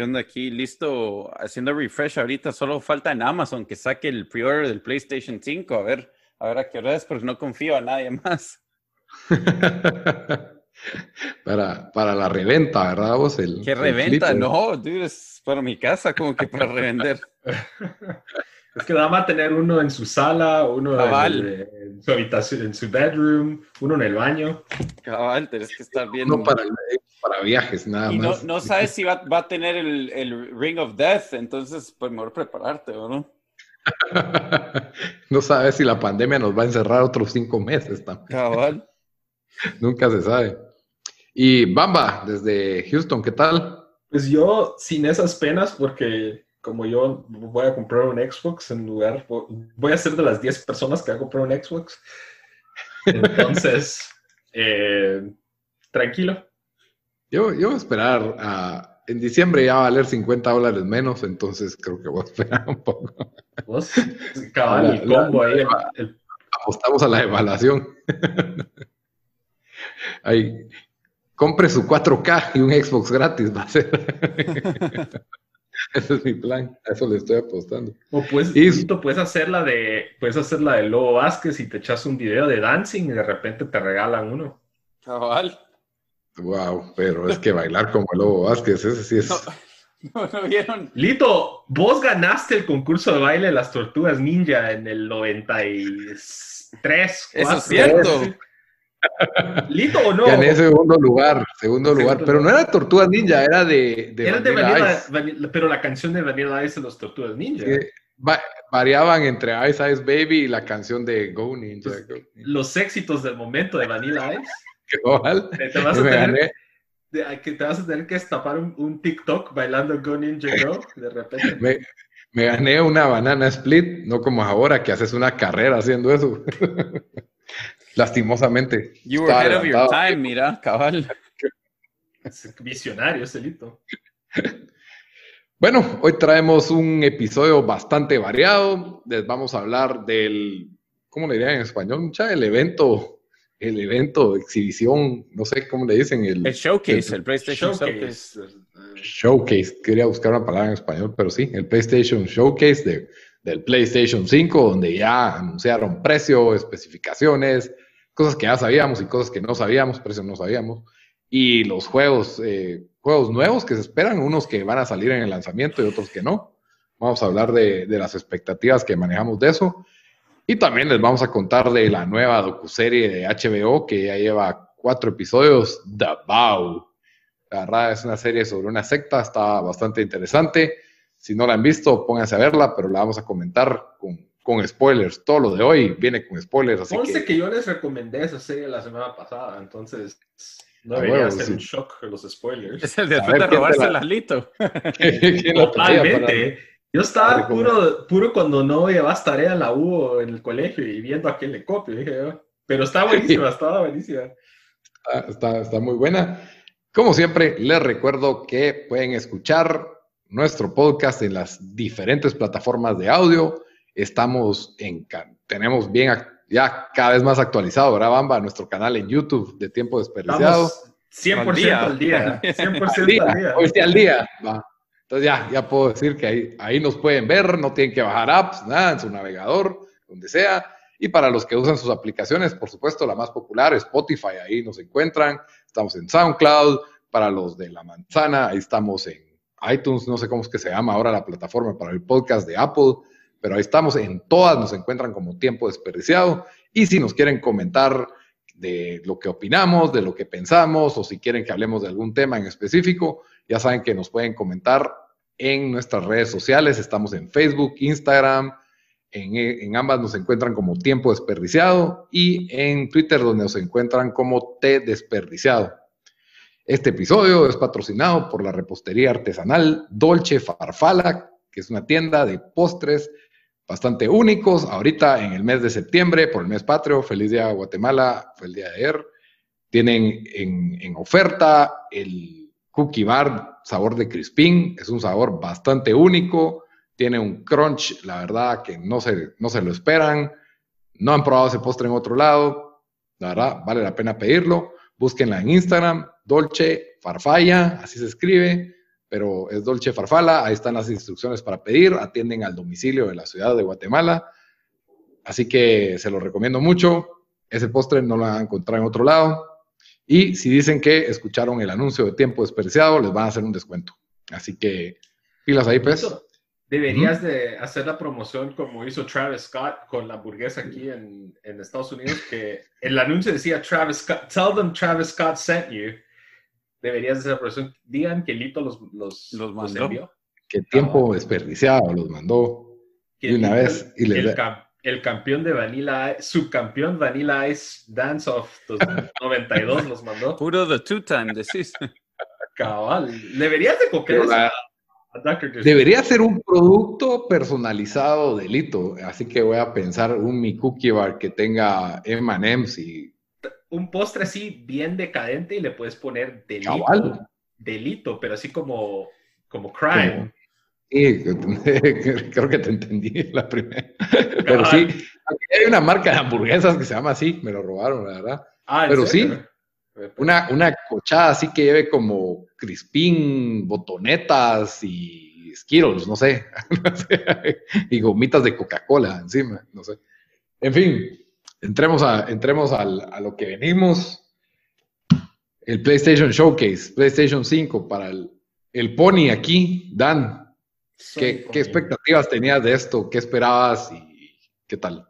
¿Qué onda aquí? Listo, haciendo refresh ahorita. Solo falta en Amazon que saque el pre-order del PlayStation 5. A ver, a ver a qué hora es, porque no confío a nadie más. para, para la reventa, ¿verdad? Vos el, ¿Qué reventa? no, dude, es para mi casa, como que para revender. Es que nada más tener uno en su sala, uno en, en, su habitación, en su bedroom, uno en el baño. Cabal, tienes que estar bien. No para, para viajes, nada y más. No, no sabes si va, va, a tener el, el Ring of Death, entonces pues mejor prepararte, ¿o no? no sabes si la pandemia nos va a encerrar otros cinco meses también. Cabal. Nunca se sabe. Y Bamba, desde Houston, ¿qué tal? Pues yo sin esas penas, porque como yo voy a comprar un Xbox en lugar, voy a ser de las 10 personas que va a comprar un Xbox. Entonces, eh, tranquilo. Yo, yo voy a esperar a, en diciembre ya va a valer 50 dólares menos, entonces creo que voy a esperar un poco. ¿Vos? Cabal, el combo ahí. El... Apostamos a la evaluación. ahí, compre su 4K y un Xbox gratis va a ser. Ese es mi plan, a eso le estoy apostando. O puedes, y, puedes hacer la de, puedes hacer la de Lobo Vázquez y te echas un video de dancing y de repente te regalan uno. Cabal. Wow, pero es que bailar como el Lobo Vázquez, ese sí es. No, no, vieron. Lito, vos ganaste el concurso de baile de las tortugas ninja en el 93. Eso es cierto. ¿Lito o no? Gané segundo lugar, segundo lugar. Segundo pero no era Tortugas Ninja, era de. de era Vanilla de Vanilla, Vanilla, pero la canción de Vanilla Ice de los Tortugas Ninja. Va, variaban entre Ice Ice Baby y la canción de Go Ninja. Pues, Go Ninja. Los éxitos del momento de Vanilla Ice. ¿Qué? Te vas, a tener, de, que te vas a tener que destapar un, un, TikTok bailando Go Ninja Go de repente. Me, me gané una banana split, no como ahora que haces una carrera haciendo eso. Lastimosamente. You were ahead of your time, mira, cabal. Visionario, Celito. Bueno, hoy traemos un episodio bastante variado. Les vamos a hablar del, ¿cómo le dirían en español? Mucha, el evento, el evento, exhibición, no sé cómo le dicen. El, el showcase, el, el PlayStation showcase. showcase. Showcase, quería buscar una palabra en español, pero sí, el PlayStation Showcase de, del PlayStation 5, donde ya anunciaron precio, especificaciones, cosas que ya sabíamos y cosas que no sabíamos, precios no sabíamos, y los juegos, eh, juegos nuevos que se esperan, unos que van a salir en el lanzamiento y otros que no. Vamos a hablar de, de las expectativas que manejamos de eso. Y también les vamos a contar de la nueva docuserie de HBO que ya lleva cuatro episodios, The Bow. La verdad es una serie sobre una secta, está bastante interesante. Si no la han visto, pónganse a verla, pero la vamos a comentar con, con spoilers. Todo lo de hoy viene con spoilers. Así Conste que... que yo les recomendé esa serie la semana pasada, entonces no debería bueno, ser sí. un shock los spoilers. Es el de de robarse el alito. Totalmente. Yo estaba puro, puro cuando no llevas tarea en la U o en el colegio y viendo a quién le copio. Dije, oh". pero está buenísima, está buenísima. Está, está, está muy buena. Como siempre, les recuerdo que pueden escuchar nuestro podcast en las diferentes plataformas de audio. Estamos en, tenemos bien, ya cada vez más actualizado, ¿verdad, Bamba? Nuestro canal en YouTube de Tiempo Desperdiciado. Estamos 100% al día. 100% al día. Al día. Hoy sí al día. Va. Entonces ya, ya puedo decir que ahí, ahí nos pueden ver, no tienen que bajar apps, nada, en su navegador, donde sea. Y para los que usan sus aplicaciones, por supuesto, la más popular, Spotify, ahí nos encuentran. Estamos en SoundCloud. Para los de la manzana, ahí estamos en iTunes, no sé cómo es que se llama ahora la plataforma para el podcast de Apple, pero ahí estamos en todas, nos encuentran como tiempo desperdiciado. Y si nos quieren comentar de lo que opinamos, de lo que pensamos, o si quieren que hablemos de algún tema en específico, ya saben que nos pueden comentar en nuestras redes sociales. Estamos en Facebook, Instagram, en, ambas nos encuentran como Tiempo Desperdiciado y en Twitter donde nos encuentran como T Desperdiciado. Este episodio es patrocinado por la repostería artesanal Dolce Farfala, que es una tienda de postres bastante únicos. Ahorita en el mes de septiembre, por el mes patrio, feliz día Guatemala, fue el día de ayer. Tienen en, oferta el cookie bar sabor de crispín, es un sabor bastante único tiene un crunch, la verdad que no se, no se lo esperan. No han probado ese postre en otro lado. La verdad, vale la pena pedirlo. Búsquenla en Instagram, Dolce Farfalla, así se escribe, pero es Dolce Farfala. Ahí están las instrucciones para pedir. Atienden al domicilio de la ciudad de Guatemala. Así que se lo recomiendo mucho. Ese postre no lo van a encontrar en otro lado. Y si dicen que escucharon el anuncio de tiempo desperdiciado, les van a hacer un descuento. Así que pilas ahí, pues. Deberías de hacer la promoción como hizo Travis Scott con la hamburguesa aquí en, en, Estados Unidos, que el anuncio decía Travis Scott, tell them Travis Scott sent you. Deberías hacer la promoción. Digan que Lito los, los, los mandó. envió. Qué tiempo desperdiciado los mandó. Y una vez. Y el, el, campeón de Vanilla, subcampeón Vanilla Ice Dance of 92 los mandó. Puro the two-time, decís. Cabal. Deberías de copiar eso. Debería ser un producto personalizado delito, así que voy a pensar un mi cookie bar que tenga M&M's y... Un postre así bien decadente y le puedes poner delito. Delito, pero así como, como crime. Sí, creo que te entendí la primera. Pero sí, hay una marca de hamburguesas que se llama así, me lo robaron, la verdad. Ah, pero sí, una, una cochada así que lleve como crispín, botonetas y Skittles, no sé. y gomitas de Coca-Cola encima, no sé. En fin, entremos a, entremos al, a lo que venimos. El PlayStation Showcase, PlayStation 5 para el, el Pony aquí. Dan, ¿qué, ¿qué expectativas tenías de esto? ¿Qué esperabas y qué tal?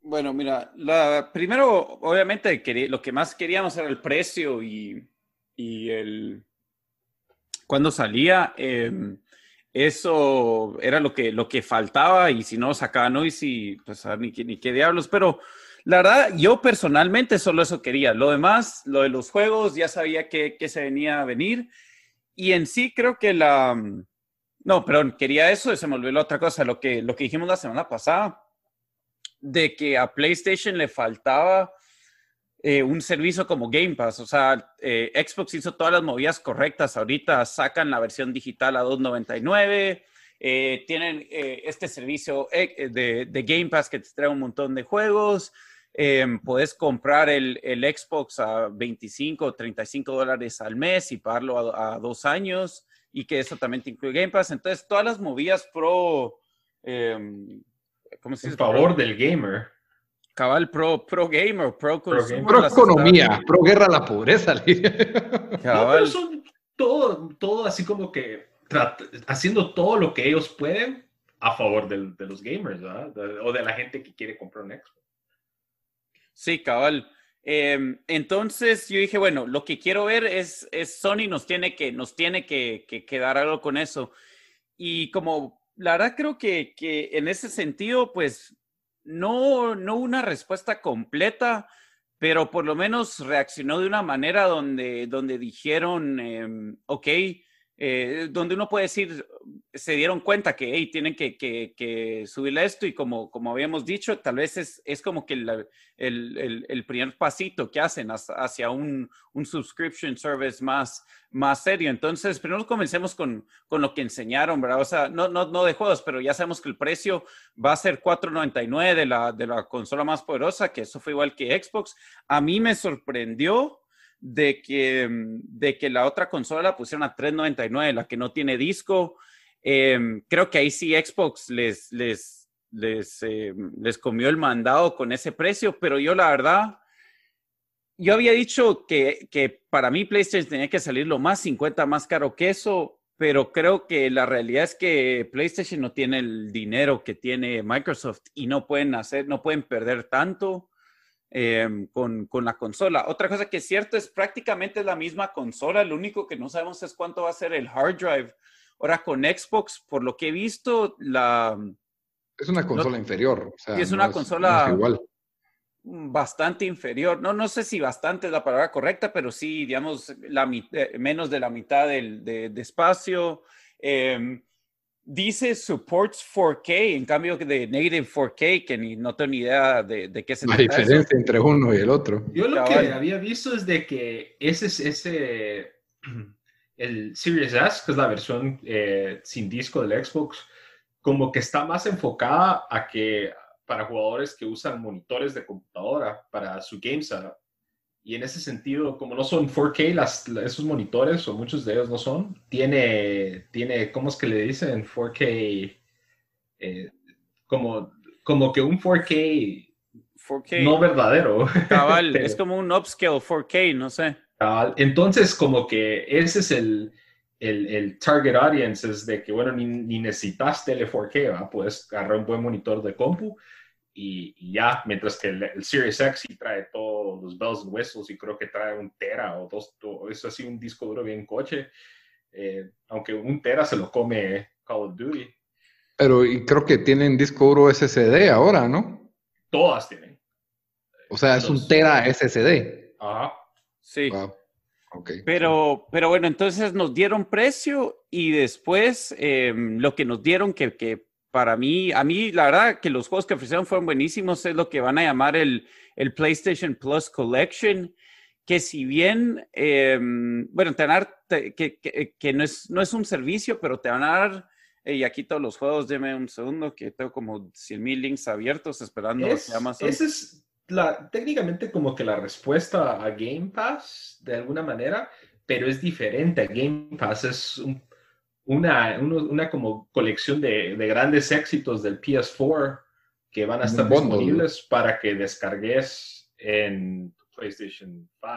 Bueno, mira, la, primero, obviamente, lo que más queríamos era el precio y, el cuando salía. Em, eso era lo que, lo que faltaba y si no sacaba Noisy, y pues ni, ni qué diablos, pero la verdad, yo personalmente solo eso quería. Lo demás, lo de los juegos, ya sabía que, que se venía a venir y en sí creo que la... No, perdón, quería eso y se me olvidó otra cosa, lo que, lo que dijimos la semana pasada de que a PlayStation le faltaba eh, un servicio como Game Pass. O sea, eh, Xbox hizo todas las movidas correctas. Ahorita sacan la versión digital a 2.99. Eh, tienen este servicio de, Game Pass que te trae un montón de juegos. Puedes comprar el, Xbox a 25 o 35 dólares al mes y pagarlo a, dos años y que eso también te incluye Game Pass. Entonces, todas las movidas pro ¿cómo se dice? En favor del gamer. Cabal, pro, pro gamer, pro, pro, pro economía, pro guerra a la pobreza. Cabal. son todo, todo así como que haciendo todo lo que ellos pueden a favor de los gamers, ¿verdad? O de la gente que quiere comprar un Xbox. Sí, cabal. Em, entonces yo dije, bueno, lo que quiero ver es, es Sony nos tiene que, nos tiene que, que, que dar algo con eso. Y como la verdad creo que, que, en ese sentido, pues no, no una respuesta completa, pero por lo menos reaccionó de una manera donde, donde dijeron, eh, ok, eh, donde uno puede decir, se dieron cuenta que hey, tienen que, que, subirle esto y como, como habíamos dicho, tal vez es, es como que el, el, el, primer pasito que hacen hacia un, un, subscription service más, más serio. Entonces, primero comencemos con, con lo que enseñaron, ¿verdad? O sea, no, no, no de juegos, pero ya sabemos que el precio va a ser 4.99 de la, de la consola más poderosa, que eso fue igual que Xbox. A mí me sorprendió de que, mm, de que la otra consola la pusieron a 3.99, la que no tiene disco. Em, creo que ahí sí Xbox les, les, eh, les comió el mandado con ese precio, pero yo la verdad, yo había dicho que, que para mí PlayStation tenía que salir lo más 50 más caro que eso, pero creo que la realidad es que PlayStation no tiene el dinero que tiene Microsoft y no pueden hacer, no pueden perder tanto em, con, con, la consola. Otra cosa que es cierto es prácticamente la misma consola, lo único que no sabemos es cuánto va a ser el hard drive. Ahora con Xbox, por lo que he visto, la... Es una consola inferior. O es una consola igual. bastante inferior. No, no sé si bastante es la palabra correcta, pero sí, digamos, la, eh, menos de la mitad del, de, espacio. Em, dice supports 4K, en cambio de negative 4K, que ni, no tengo ni idea de, de qué se trata. La diferencia entre uno y el otro. Yo lo que había visto es de que ese, ese el Series S, que es la versión eh, sin disco del Xbox, como que está más enfocada a que para jugadores que usan monitores de computadora para su game setup. Y en ese sentido, como no son 4K las, esos monitores, o muchos de ellos no son, tiene, tiene ¿cómo es que le dicen? 4K, eh, como, como que un 4K, 4K no verdadero. Cabal, es como un upscale 4K, no sé. Entonces, como que ese es el, el, target audience, es de que, bueno, ni, necesitas tele 4K, puedes agarrar un buen monitor de compu y, ya, mientras que el, Series X sí trae todos los bells and whistles y creo que trae un tera o dos, es así un disco duro bien coche, eh, aunque un tera se lo come Call of Duty. Pero y creo que tienen disco duro SSD ahora, ¿no? Todas tienen. O sea, es un tera SSD. Ajá. Sí. Pero, pero bueno, entonces nos dieron precio y después em, lo que nos dieron, que, que, para mí, a mí la verdad que los juegos que ofrecieron fueron buenísimos, es lo que van a llamar el, el PlayStation Plus Collection, que si bien, em, bueno, te van a dar, que, que, que, no, es, no es un servicio, pero te van a dar, y aquí todos los juegos, deme un segundo, que tengo como 100 mil links abiertos esperando es, Amazon. Ese es técnicamente como que la respuesta a Game Pass de alguna manera, pero es diferente. Game Pass es una, una, como colección de, de, grandes éxitos del PS4 que van a estar disponibles para que descargues en PlayStation 5.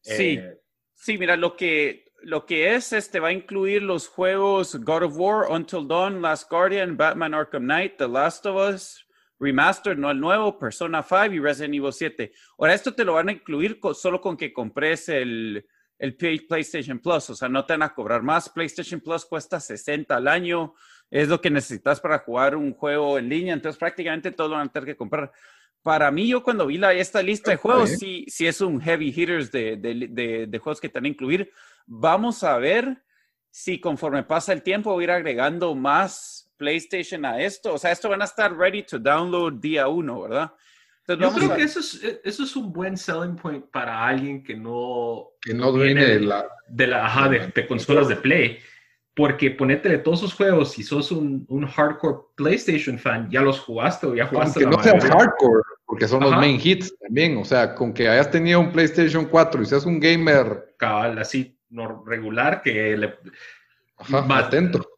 Sí, eh, sí, mira, lo que, lo que es, este va a incluir los juegos God of War, Until Dawn, Last Guardian, Batman Arkham Knight, The Last of Us, Remastered, no el nuevo, Persona 5 y Resident Evil 7. Ahora, esto te lo van a incluir solo con que compres el, el PlayStation Plus, o sea, no te van a cobrar más. PlayStation Plus cuesta 60 al año, es lo que necesitas para jugar un juego en línea, entonces prácticamente todo lo van a tener que comprar. Para mí, yo cuando vi la, esta lista de juegos, sí, sí es un heavy hitters de, de, de, juegos que te van a incluir. Vamos a ver si conforme pasa el tiempo voy a ir agregando más PlayStation a esto? O sea, esto van a estar ready to download día uno, ¿verdad? Yo creo que eso es, eso es un buen selling point para alguien que no, que no viene de la, de, la, ajá, de, consolas de Play. Porque ponete de todos esos juegos, si sos un, un, hardcore PlayStation fan, ya los jugaste o ya jugaste. Que no seas hardcore, porque son los main hits también. O sea, con que hayas tenido un PlayStation 4 y seas un gamer. Cabal, así, no, regular, que le. Ajá, más, atento.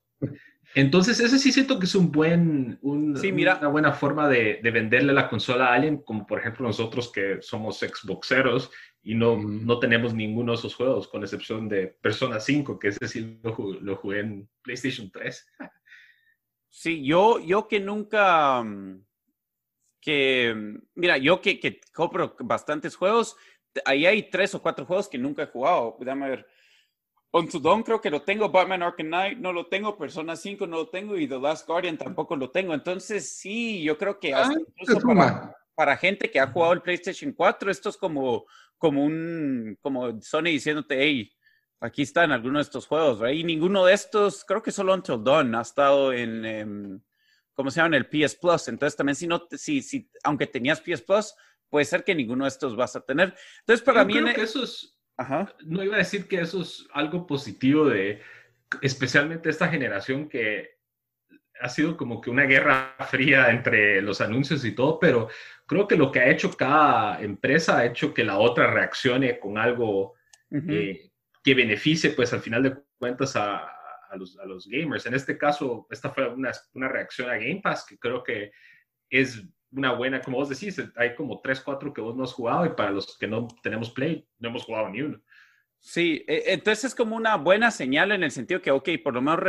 Entonces, ese sí siento que es un buen, una buena forma de, venderle la consola a alguien, como por ejemplo nosotros que somos Xboxeros y no, no tenemos ninguno de esos juegos, con excepción de Persona 5, que ese sí lo, jugué en PlayStation 3. Sí, yo, yo que nunca, mm, que, mm, mira, yo que, que compro bastantes juegos, ahí hay tres o cuatro juegos que nunca he jugado. Déjame ver. Dawn creo que lo tengo, Batman Arkham Knight no lo tengo, Persona 5 no lo tengo y The Last Guardian tampoco lo tengo. Entonces sí, yo creo que hasta ah, incluso para, gente que ha jugado el PlayStation 4, esto es como, como un, como Sony diciéndote, hey, aquí están algunos de estos juegos, ¿verdad? Y ninguno de estos, creo que solo Until Dawn ha estado en, em, ¿cómo se llama? En el PS Plus. Entonces también si no, si, si, aunque tenías PS Plus, puede ser que ninguno de estos vas a tener. Entonces para mí... Creo que eso es no iba a decir que eso es algo positivo de especialmente esta generación que ha sido como que una guerra fría entre los anuncios y todo, pero creo que lo que ha hecho cada empresa ha hecho que la otra reaccione con algo que beneficie, pues al final de cuentas, a, a, los, a los gamers. En este caso, esta fue una, una reacción a Game Pass que creo que es una buena, como vos decís, hay como 3, 4 que vos no has jugado y para los que no tenemos Play, no hemos jugado ni uno. Sí, e, entonces es como una buena señal en el sentido que, ok, por lo menos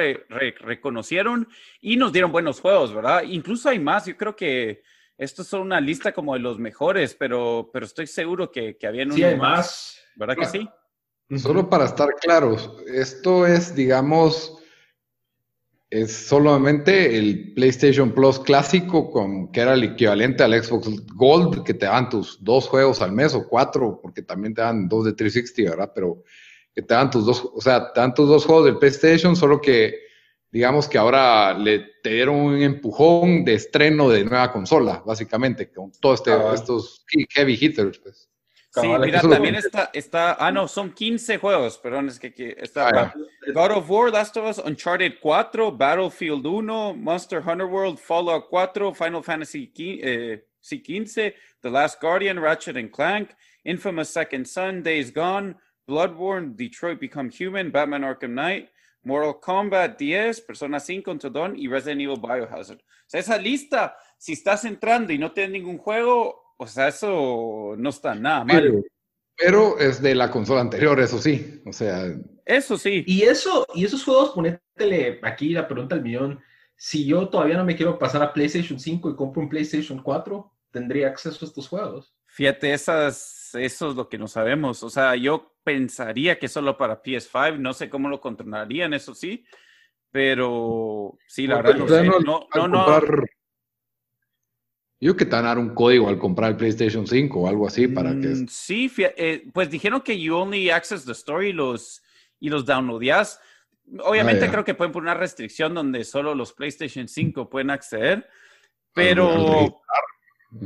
reconocieron y nos dieron buenos juegos, ¿verdad? Incluso hay más, yo creo que esto es una lista como de los mejores, pero, pero estoy seguro que, que habían sí, hay más. ¿Verdad que sí? Solo para estar claros, esto es, digamos, es solamente el PlayStation Plus clásico, con, que era el equivalente al Xbox Gold, que te dan tus dos juegos al mes o cuatro, porque también te dan dos de 360, ¿verdad? Pero que te dan tus dos, o sea, te dan tus dos juegos del PlayStation, solo que digamos que ahora le te dieron un empujón de estreno de nueva consola, básicamente, con todos este, ah, estos heavy hitters, pues. Sí, mira, también está, está, ah, no, son 15 juegos, perdón, es que, está ah, God of War, Last of Us, Uncharted 4, Battlefield 1, Monster Hunter World, Fallout 4, Final Fantasy 15, eh, The Last Guardian, Ratchet and Clank, Infamous Second Son, Days Gone, Bloodborne, Detroit Become Human, Batman Arkham Knight, Mortal Kombat 10, Persona 5 Until Dawn y Resident Evil Biohazard. O sea, esa lista, si estás entrando y no tienes ningún juego, o sea, eso no está nada mal. Pero, es de la consola anterior, eso sí. O sea. Eso sí. Y eso, y esos juegos, ponétele aquí la pregunta al millón. Si yo todavía no me quiero pasar a PlayStation 5 y compro un PlayStation 4, ¿tendría acceso a estos juegos? Fíjate, esas, eso es lo que no sabemos. O sea, yo pensaría que solo para PS5, no sé cómo lo controlarían, eso sí. Pero sí, la verdad, no, no, no, no, yo que te van a dar un código al comprar el PlayStation 5 o algo así para que... Mm, sí, eh, pues dijeron que you only access the story y los, y los downloadas. Obviamente ah, creo que pueden poner una restricción donde solo los PlayStation 5 pueden acceder, pero...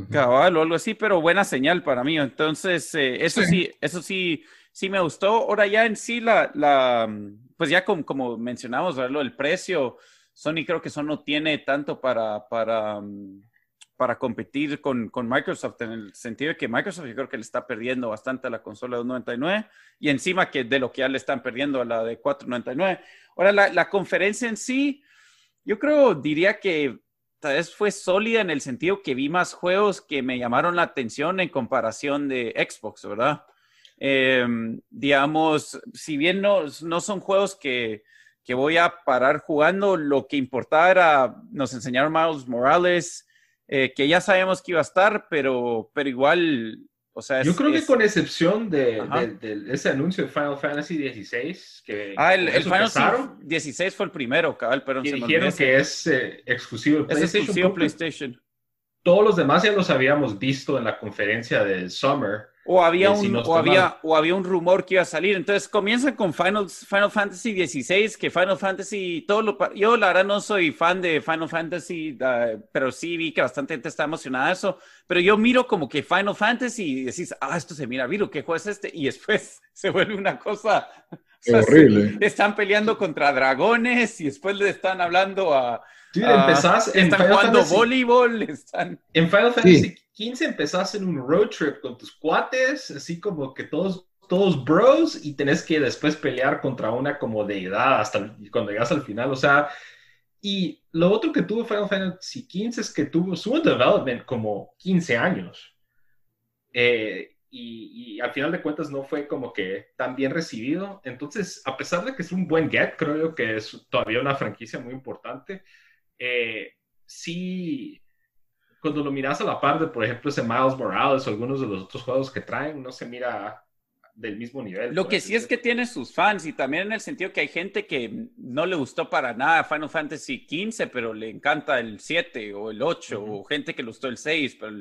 Cabal o algo así, pero buena señal para mí. Entonces, eh, eso sí. eso sí, sí me gustó. Ahora ya en sí, la, la pues ya como, como mencionamos, el precio, Sony creo que eso no tiene tanto para, para, mm, para competir con, con, Microsoft, en el sentido de que Microsoft yo creo que le está perdiendo bastante a la consola de 299 y encima que de lo que ya le están perdiendo a la de 499. Ahora, la, la conferencia en sí, yo creo, diría que tal vez fue sólida en el sentido que vi más juegos que me llamaron la atención en comparación de Xbox, ¿verdad? Em, digamos, si bien no, no son juegos que, que voy a parar jugando, lo que importaba era, nos enseñaron Miles Morales, eh, que ya sabemos que iba a estar, pero, pero igual, o sea... Yo creo que con excepción de, ese anuncio de Final Fantasy XVI, que... Ah, el, Final Fantasy XVI fue el primero, cabal, pero... se dijeron que es eh, exclusivo de PlayStation. Es exclusivo PlayStation. Todos los demás ya los habíamos visto en la conferencia de Summer. O había, un, o, había, o había un rumor que iba a salir. Entonces comienzan con Final, Final Fantasy XVI, que Final Fantasy, todo lo, yo la verdad no soy fan de Final Fantasy, pero sí vi que bastante gente está emocionada de eso. Pero yo miro como que Final Fantasy y decís, ah, esto se mira, Viro, ¿qué juego es este? Y después se vuelve una cosa... horrible. están peleando contra dragones y después le están hablando a... Sí, empezás en están jugando voleibol, están... En Final Fantasy 15 empezás en un road trip con tus cuates, así como que todos, todos bros, y tenés que después pelear contra una como deidad hasta cuando llegas al final. O sea, y lo otro que tuvo Final Fantasy 15 es que tuvo su development como 15 años. Eh, y, al final de cuentas no fue como que tan bien recibido. Entonces, a pesar de que es un buen get, creo que es todavía una franquicia muy importante. Eh, sí, cuando lo miras a la par de, por ejemplo, ese Miles Morales o algunos de los otros juegos que traen, no se mira del mismo nivel. Lo que sí es que tiene sus fans y también en el sentido que hay gente que no le gustó para nada Final Fantasy XV, pero le encanta el 7 o el 8, o gente que le gustó el 6, pero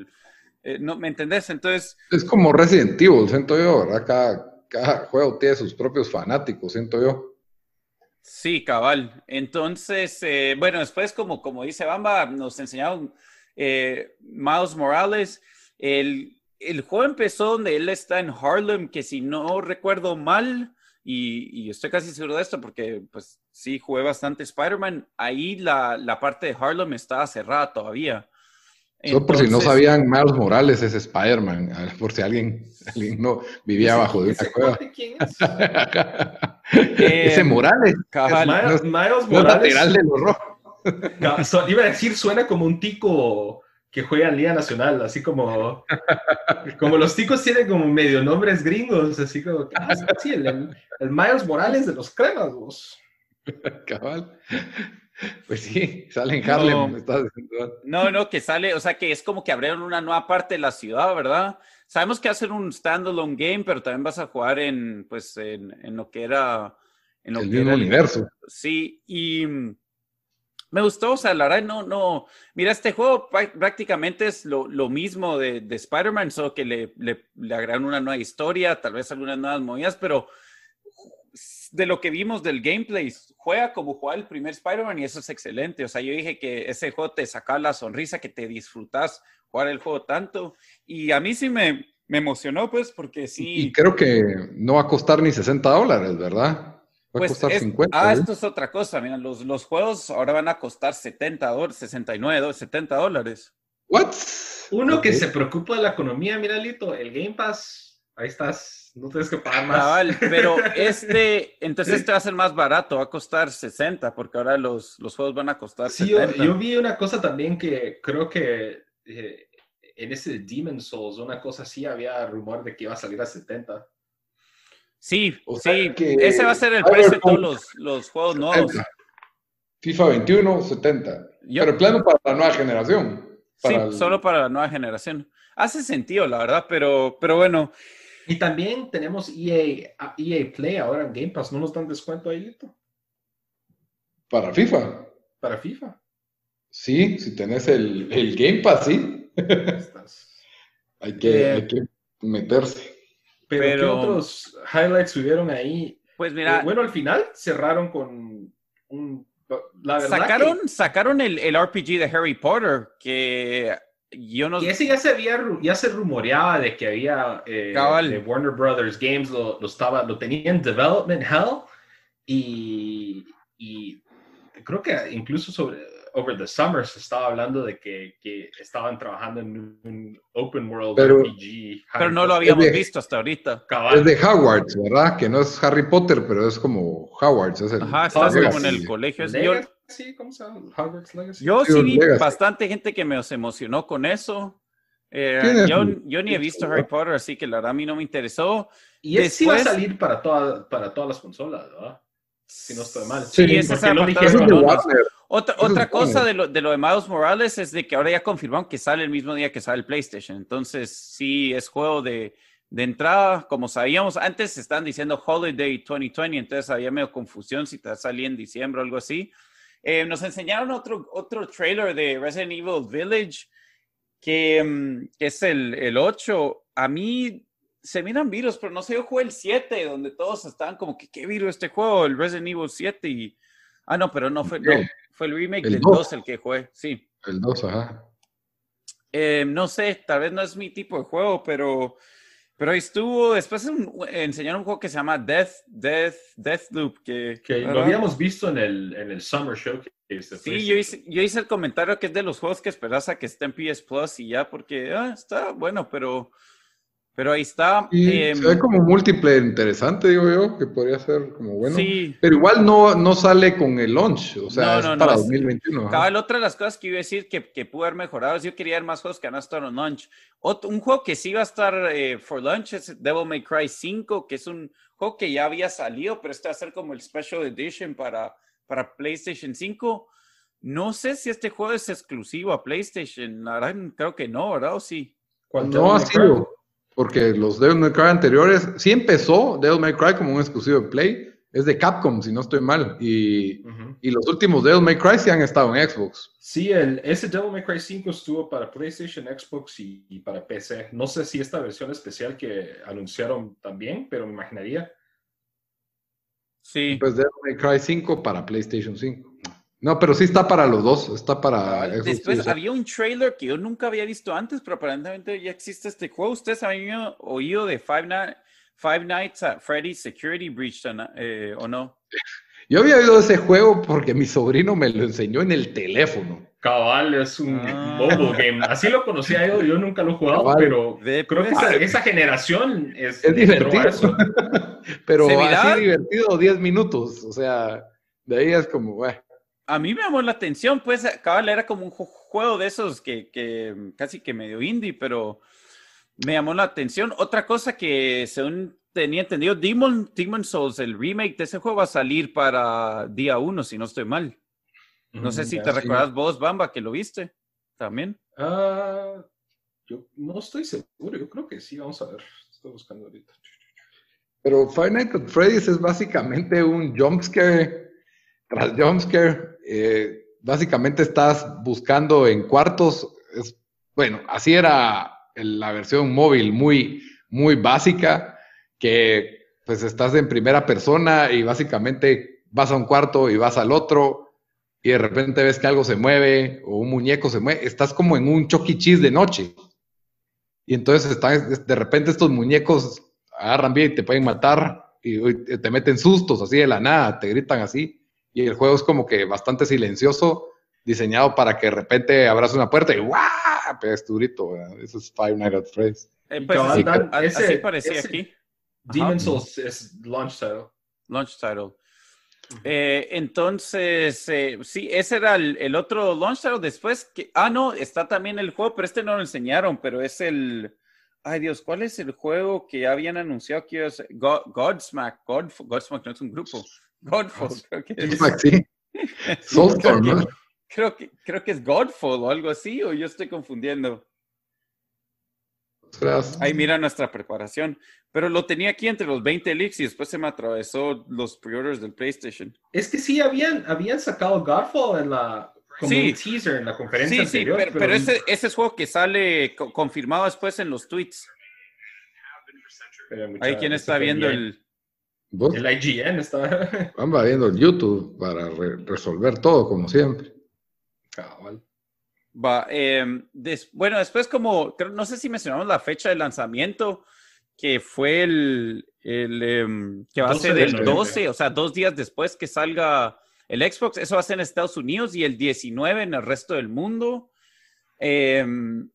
eh, no, ¿me entendés? Entonces... Es como Resident Evil, siento yo, ¿verdad? Cada, cada juego tiene sus propios fanáticos, siento yo. Sí, cabal. Entonces, eh, bueno, después como, como dice Bamba, nos enseñaron eh, Miles Morales. El, el, juego empezó donde él está en Harlem, que si no recuerdo mal, y, estoy casi seguro de esto porque pues sí jugué bastante Spider-Man, ahí la, la, parte de Harlem estaba cerrada todavía. Solo por si no sabían, Miles Morales es Spider-Man, por si alguien, alguien no vivía abajo de una cueva. Ese Em, Morales. cabal. Miles, Miles No es Morales. lateral de los rojos. So- iba a decir, suena como un tico que juega en Liga Nacional, así como, como los ticos tienen como medio nombres gringos, así como, ah, sí, el, el- el Miles Morales de los cremas, vos. Cabal. Pues sí, sale en Harlem. No. No, no, que sale, o sea, que es como que abrieron una nueva parte de la ciudad, ¿verdad? Sabemos que hacen un standalone game, pero también vas a jugar en, pues, en, en lo que era... En lo El que mismo era el- universo. Sí, y me gustó, o sea, la verdad, no, no. Mira, este juego prá- prácticamente es lo, lo mismo de, de Spider-Man, solo que le, le, le agregan una nueva historia, tal vez algunas nuevas movidas, pero de lo que vimos del gameplay, juega como jugaba el primer Spider-Man y eso es excelente. O sea, yo dije que ese juego te sacaba la sonrisa, que te disfrutas jugar el juego tanto. Y a mí sí me, me emocionó, pues, porque sí. Y creo que no va a costar ni 60 dólares, ¿verdad? Va a Pues costar es- 50. Ah, ¿eh? esto es otra cosa. Mira, los, los juegos ahora van a costar 70 dólares, 69, dólares, 70 dólares. ¿What? Uno que Ok. se preocupa de la economía, mira, Lito, el Game Pass, ahí estás, no tienes que pagar más. Cabal, pero este, entonces este va a ser más barato, va a costar 60, porque ahora los, los juegos van a costar Sí, yo, 70. yo vi una cosa también que creo que eh, en ese Demon Souls, una cosa así, había rumor de que iba a salir a 70. Sí, O sea sí, que ese va a ser el precio de todos los, los juegos nuevos. 70. FIFA 21, 70. Yo- Pero plano para la nueva generación. Sí, el- solo para la nueva generación. Hace sentido, la verdad, pero, pero bueno, Y también tenemos EA, EA Play ahora en Game Pass, ¿no nos dan descuento ahí, Lito? Para FIFA. Para FIFA. Sí, si tenés el, el Game Pass, sí. Estás- Hay que, Eh, hay que meterse. Pero, ¿qué otros highlights subieron ahí? pues mira, Eh, bueno, al final cerraron con un... La verdad sacaron, sacaron el, el RPG de Harry Potter, que yo no... y ese ya se había, ya se rumoreaba de que había eh, de Warner Brothers Games lo, lo estaba, lo tenía en development hell y, y creo que incluso sobre over the summer se estaba hablando de que, que estaban trabajando en un open world Pero- RPG. Pero no lo habíamos de- visto hasta ahorita. Cabal. Es de Hogwarts, ¿verdad? Que no es Harry Potter, pero es como Hogwarts. Es el Ajá, estás como en el colegio. Es- Yo, Legacy, ¿cómo se llama? Hogwarts Legacy. yo Sí, sí vi Legacy. bastante gente que me emocionó con eso. Eh, yo, yo ni he visto Harry Potter, así que la verdad a mí no me interesó. y ese sí va a después- salir para, toda, para todas las consolas, ¿verdad? Si no estoy mal. Sí, Sí, ese es de de consolas. Warner. Otra, otra es cosa de lo, de lo de Miles Morales es de que ahora ya confirmaron que sale el mismo día que sale el PlayStation. Entonces, sí, es juego de, de entrada. Como sabíamos, antes estaban diciendo Holiday 2020, entonces había medio confusión si te salía en diciembre o algo así. Eh, nos enseñaron otro, otro trailer de Resident Evil Village, que, mm, que es el, el 8. A mí se miran virus, pero no sé, yo jugué el 7, donde todos estaban como que, ¿qué virus este juego? El Resident Evil 7 y... Ah, no, pero no fue, no, El- fue el remake el del dos. 2 el que jugué, sí. El 2, ajá. Eh, no sé, tal vez no es mi tipo de juego, pero, pero ahí estuvo. Después un- enseñaron un juego que se llama Death, Death, Deathloop, que, Que lo habíamos visto en el, en el Summer Showcase. Sí, yo hice, yo hice el comentario que es de los juegos que esperas a que esté en PS Plus y ya, porque ah, está bueno, pero, pero ahí está. Y Em, se ve como multiplayer interesante, digo yo, que podría ser como bueno. Sí. Pero igual no, no sale con el launch, o sea, No, es no, no, para es- 2021. ajá. Cabal, otra de las cosas que iba a decir que, que pude haber mejorado es yo quería ver más juegos que no estado en launch. Ot- un juego que sí va a estar eh, for launch es Devil May Cry 5, que es un juego que ya había salido, pero este va a ser como el Special Edition para, para PlayStation 5. No sé si este juego es exclusivo a PlayStation. La verdad, creo que no, ¿verdad? ¿O sí? ¿Cuál No ha sido, porque los Devil May Cry anteriores, sí empezó Devil May Cry como un exclusivo de Play, es de Capcom, si no estoy mal, y, y los últimos Devil May Cry sí han estado en Xbox. Sí, el, ese Devil May Cry 5 estuvo para PlayStation, Xbox y, y para PC. No sé si esta versión especial que anunciaron también, pero me imaginaría. Sí. Pues Devil May Cry 5 para PlayStation 5. No, pero sí está para los dos, está para Xbox Después había un trailer que yo nunca había visto antes, pero aparentemente ya existe este juego. ¿Ustedes habían oído de Five, Ni- Five Nights at Freddy's Security Breach eh, o no? Yo había oído ese juego porque mi sobrino me lo enseñó en el teléfono. Cabal es un Ah. mobile game. Así lo conocía yo, yo nunca lo he jugado, Cabal. pero creo que pues. esa, esa generación es, Es divertido. Pero así divertido 10 minutos. O sea, de ahí es como, bueno. A mí me llamó la atención, pues, cabal, era como un ju- juego de esos que, que mm, casi que medio indie, pero me llamó la atención. Otra cosa que, según tenía entendido, Demon, Demon Souls, el remake de ese juego va a salir para día uno, si no estoy mal. No sé si te sí. recuerdas vos, Bamba, que lo viste también. Ah, yo no estoy seguro, yo creo que sí, vamos a ver. Estoy buscando ahorita. Pero Five Nights at Freddy's es básicamente un jumpscare tras jumpscare. Eh, básicamente estás buscando en cuartos. Es, bueno, así era la versión móvil muy, muy básica, que pues estás en primera persona y básicamente vas a un cuarto y vas al otro y de repente ves que algo se mueve o un muñeco se mueve. Estás como en un Chuck E. De noche. Y entonces de repente estos muñecos agarran bien y te pueden matar y te meten sustos así de la nada, te gritan así. Y el juego es como que bastante silencioso, diseñado para que de repente abras una puerta y ¡guau! pegas tu grito. ¿verdad? Eso es Five Nights at Freddy's. Eh, pues, así, a- ese- así parecía ese- aquí. Demon. Souls es launch title. Launch title. Eh, entonces, eh, sí, ese era el, el otro launch title. Después, que, ah, no, está también el juego, pero este no lo enseñaron, pero es el, ay Dios, ¿cuál es el juego que ya habían anunciado que iba a ser? God- Godsmack, God, Godsmack no es un grupo. Godfall, creo que es. Sí. Soulstorm, ¿no? Creo que, creo que es Godfall o algo así, o yo estoy confundiendo. Ahí mira nuestra preparación. Pero lo tenía aquí entre los 20 leaks y después se me atravesó los pre-orders del PlayStation. Es que sí, habían, habían sacado Godfall en la, como Sí. un teaser en la conferencia Sí, sí, anterior. pero, pero ese, ese es juego que sale co- confirmado después en los tweets. Ahí quien está viendo bien. el... Vos El IGN está... anda viendo el YouTube para re- resolver todo, como siempre. Cabal. Va, eh, des- bueno, después como, creo- no sé si mencionamos la fecha de lanzamiento, que fue el, el, em, que va a 12 ser el noviembre. 12, o sea, dos días después que salga el Xbox, eso va a ser en Estados Unidos y el 19 en el resto del mundo. Em,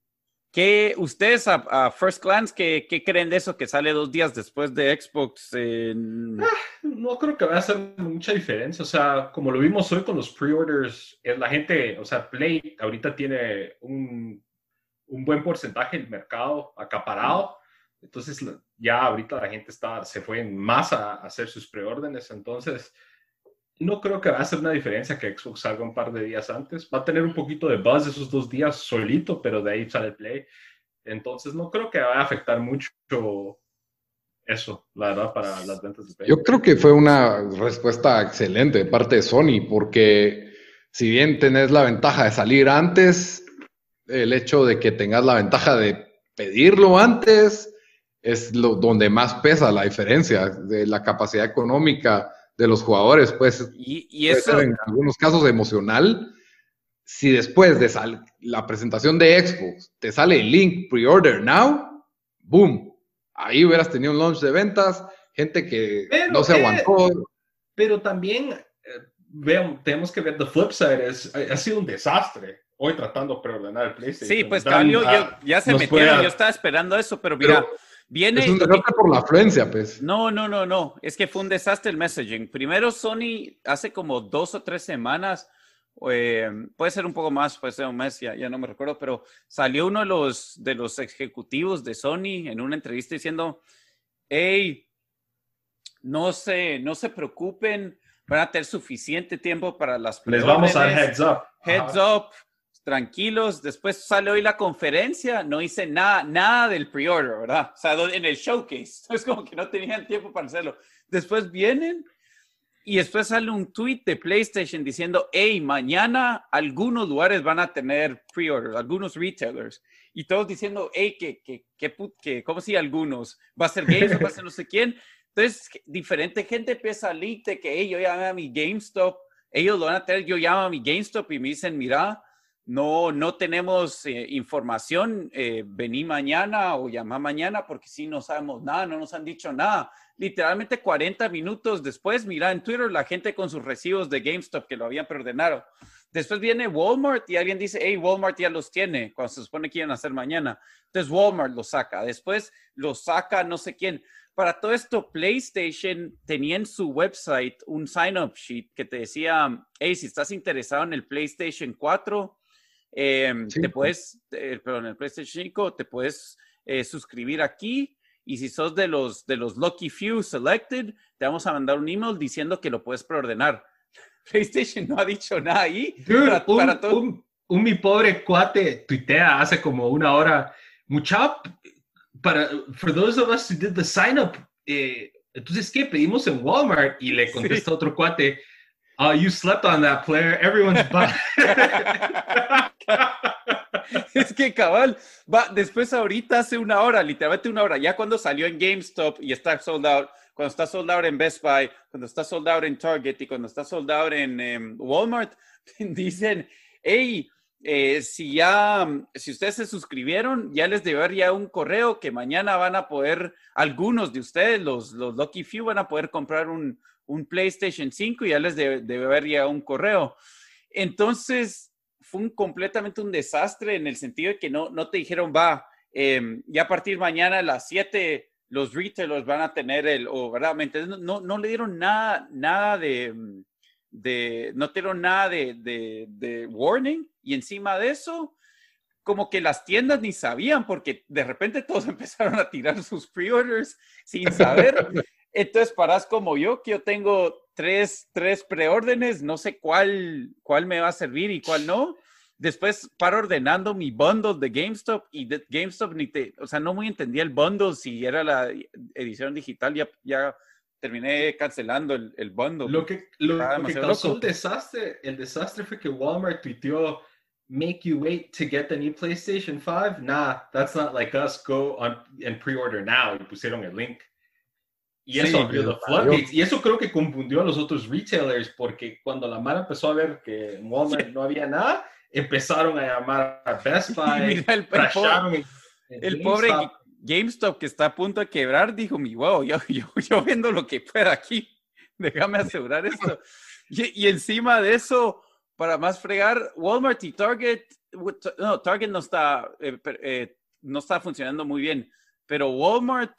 ¿qué, ustedes a, a First Glance, ¿qué, qué creen de eso que sale dos días después de Xbox? en- No creo que vaya a hacer mucha diferencia. O sea, como lo vimos hoy con los pre-orders, eh, la gente, o sea, Play ahorita tiene un, un buen porcentaje del mercado acaparado. Entonces, ya ahorita la gente está, se fue en masa a hacer sus preórdenes. Entonces, no creo que va a hacer una diferencia que Xbox salga un par de días antes. Va a tener un poquito de buzz esos dos días solito, pero de ahí sale el Play. Entonces, no creo que vaya a afectar mucho eso, la verdad, para las ventas de Play. Yo creo que fue una respuesta excelente de parte de Sony, porque si bien tenés la ventaja de salir antes, el hecho de que tengas la ventaja de pedirlo antes es lo donde más pesa la diferencia de la capacidad económica de los jugadores, pues y, y puede eso... ser en algunos casos emocional. Si después de sal- la presentación de Xbox te sale el link pre-order now, boom, ahí hubieras tenido un launch de ventas, gente que Pero, no se eh, aguantó. Pero también eh, vean, tenemos que ver the flip side es ha, sido un desastre hoy tratando de preordenar el PlayStation. Sí, pues Dan, Calio ah, ya se nos metieron, puede- yo estaba esperando eso, pero mira, Pero viene... Es un desastre por la afluencia, pues. No, no, no, no, es que fue un desastre el messaging. Primero Sony hace como dos o tres semanas, eh, puede ser un poco más, puede ser un mes, ya, ya no me recuerdo, pero salió uno de los, de los ejecutivos de Sony en una entrevista diciendo, hey, no se, no se preocupen, van a tener suficiente tiempo para las Les vamos a heads up. Heads Ajá. up, tranquilos. Después sale hoy la conferencia, no hice nada, nada del pre-order, ¿verdad? O sea, en el showcase. Es como que no tenían tiempo para hacerlo. Después vienen y después sale un tweet de PlayStation diciendo, hey, mañana algunos lugares van a tener pre-order, algunos retailers. Y todos diciendo, hey, que, que, que, que, ¿cómo si algunos? ¿Va a ser Games va a ser no sé quién? Entonces, diferente gente empieza a leak de que, hey, yo llamé a mi GameStop, ellos lo van a tener, yo llamo a mi GameStop y me dicen, mira, no, no tenemos eh, información, eh, vení mañana o llama mañana porque si no sabemos nada, no nos han dicho nada. Literalmente 40 minutos después, mira en Twitter la gente con sus recibos de GameStop que lo habían preordenado. Después viene Walmart y alguien dice, hey, Walmart ya los tiene, cuando se supone que iban a hacer mañana. Entonces Walmart lo saca. Después lo saca no sé quién. para todo esto, PlayStation tenía en su website un sign-up sheet que te decía, hey, si estás interesado en el PlayStation 4, em, te puedes, eh, perdón, el PlayStation 5, te puedes eh, suscribir aquí. Y si sos de los, de los Lucky Few Selected, te vamos a mandar un email diciendo que lo puedes preordenar. PlayStation no ha dicho nada ahí. un, mi pobre cuate tuitea hace como una hora, mucha, para, for those of us who did the sign up, eh, entonces, ¿qué? Pedimos en Walmart y le contesta otro cuate, oh, you slept on that player, everyone's back. es que cabal, va, después ahorita hace una hora, literalmente una hora, ya cuando salió en GameStop y está sold out, cuando está sold out en Best Buy, cuando está sold out en Target y cuando está sold out en em, Walmart, dicen, hey, eh, si ya, si ustedes se suscribieron, ya les debe haber ya un correo que mañana van a poder, algunos de ustedes, los, los Lucky Few, van a poder comprar un, un PlayStation 5 y ya les debe, haber ya un correo. Entonces, fue un, completamente un desastre en el sentido de que no, no te dijeron, va, eh, ya a partir mañana a las 7 los retailers van a tener el, o verdaderamente, no, no le dieron nada, nada de, de no dieron nada de, de, de warning y encima de eso, como que las tiendas ni sabían porque de repente todos empezaron a tirar sus pre-orders sin saber. Entonces parás como yo, que yo tengo tres, tres preórdenes, no sé cuál, cuál me va a servir y cuál no. Después paro ordenando mi bundle de GameStop y de GameStop ni te, o sea, no muy entendía el bundle si era la edición digital, ya, ya terminé cancelando el, el bundle. Lo que, lo, que causó el desastre, el desastre fue que Walmart tuiteó, make you wait to get the new PlayStation 5? Nah, that's not like us, go on and pre-order now. Y pusieron el link. Y eso abrió los floodgates. Y eso creo que confundió a los otros retailers porque cuando la Mara empezó a ver que en Walmart no había nada, empezaron a llamar a Best Buy, el, pobre, el pobre GameStop que está a punto de quebrar dijo, mi wow, yo, yo, yo vendo lo que pueda aquí, déjame asegurar esto. Y, y, encima de eso, para más fregar, Walmart y Target, no, Target no está, eh, eh, no está funcionando muy bien, pero Walmart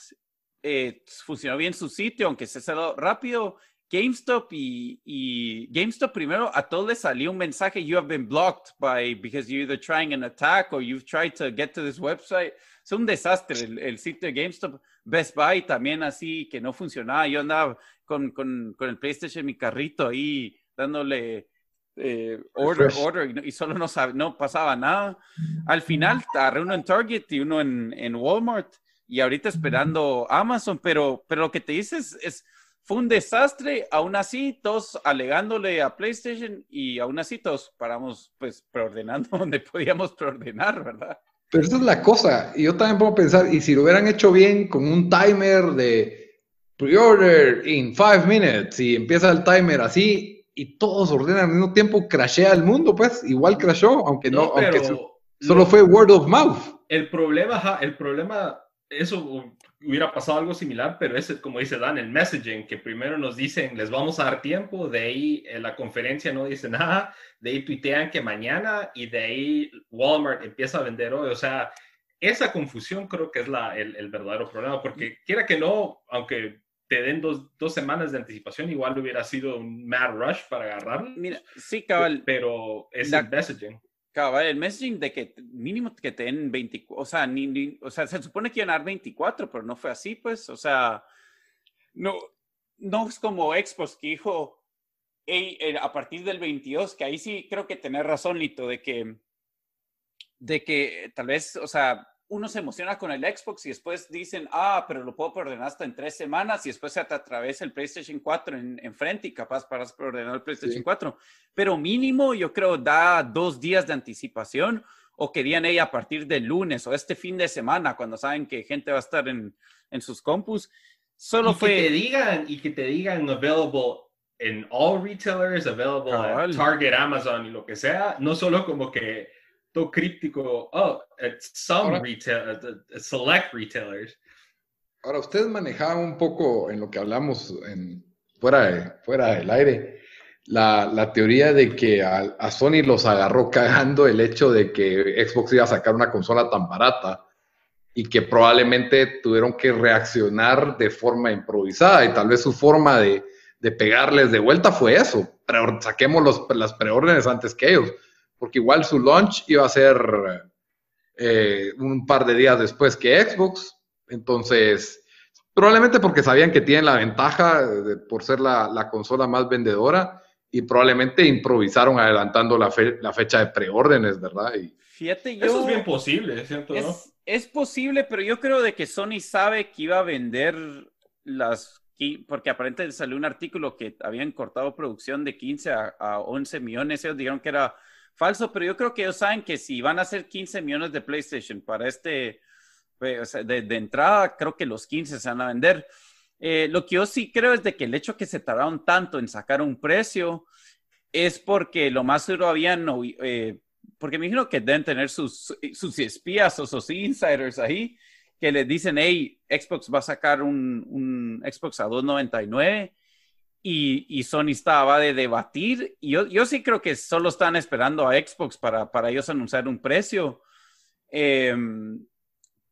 eh, funcionó bien su sitio, aunque se cerró rápido. GameStop y, y, GameStop primero a todos les salió un mensaje, you have been blocked by, because you're either trying an attack or you've tried to get to this website. Es un desastre el, el sitio de GameStop. Best Buy también así, que no funcionaba. Yo andaba con, con, con el PlayStation mi carrito ahí dándole eh, order, order, y, solo no, no pasaba nada. Al final agarré uno en Target y uno en, en Walmart y ahorita esperando Amazon, pero, pero lo que te dices es, fue un desastre, aún así todos alegándole a PlayStation y aún así todos paramos pues preordenando donde podíamos preordenar, ¿verdad? Pero esa es la cosa, y yo también puedo pensar, y si lo hubieran hecho bien con un timer de pre-order in five minutes y empieza el timer así y todos ordenan al mismo tiempo, crashea el mundo, pues igual crashó, aunque no, aunque solo fue word of mouth. El problema, el problema eso hubiera pasado algo similar, pero es como dice Dan, el messaging, que primero nos dicen, les vamos a dar tiempo, de ahí en la conferencia no dice nada, de ahí tuitean que mañana y de ahí Walmart empieza a vender hoy. O sea, esa confusión creo que es la, el, verdadero problema, porque quiera que no, aunque te den dos, dos, semanas de anticipación, igual hubiera sido un mad rush para agarrarlo. Mira, sí, cabal. Pero es el messaging el messaging de que mínimo que te den 24, o sea, ni, o sea, se supone que iban a dar 24, pero no fue así, pues, o sea, no, no es como Expos que dijo eh, a partir del 22, que ahí sí creo que tenés razón, Lito, de que, de que tal vez, o sea, uno se emociona con el Xbox y después dicen, ah, pero lo puedo ordenar hasta en tres semanas y después se te atraviesa el PlayStation 4 en, en frente y capaz para ordenar el PlayStation 4. Pero mínimo, yo creo, da dos días de anticipación o querían ella a partir del lunes o este fin de semana cuando saben que gente va a estar en, en sus compus. Solo y fue... Que te digan, y que te digan available en all retailers, available en Target, Amazon y lo que sea, no solo como que críptico, oh, some retail, select retailers. Ahora, ustedes manejaban un poco en lo que hablamos en, fuera, fuera del aire, la, la teoría de que a, a, Sony los agarró cagando el hecho de que Xbox iba a sacar una consola tan barata y que probablemente tuvieron que reaccionar de forma improvisada y tal vez su forma de, de pegarles de vuelta fue eso, pero saquemos los, las preórdenes antes que ellos, porque igual su launch iba a ser eh, un par de días después que Xbox, entonces probablemente porque sabían que tienen la ventaja por ser la, la, consola más vendedora y probablemente improvisaron adelantando la, fe, la fecha de preórdenes, ¿verdad? Y, Fíjate, yo, Eso es bien posible, ¿cierto? es, ¿no? es posible, pero yo creo de que Sony sabe que iba a vender las, porque aparentemente salió un artículo que habían cortado producción de 15 a, a 11 millones, ellos dijeron que era falso, pero yo creo que ellos saben que si van a hacer 15 millones de PlayStation para este, o sea, de, de, entrada, creo que los 15 se van a vender. Eh, lo que yo sí creo es de que el hecho que se tardaron tanto en sacar un precio es porque lo más seguro habían, eh, porque me imagino que deben tener sus, sus espías o sus insiders ahí que les dicen, hey, Xbox va a sacar un, un Xbox a 299 y, y, Sony estaba de debatir. Y yo, yo sí creo que solo están esperando a Xbox para, para ellos anunciar un precio. Eh,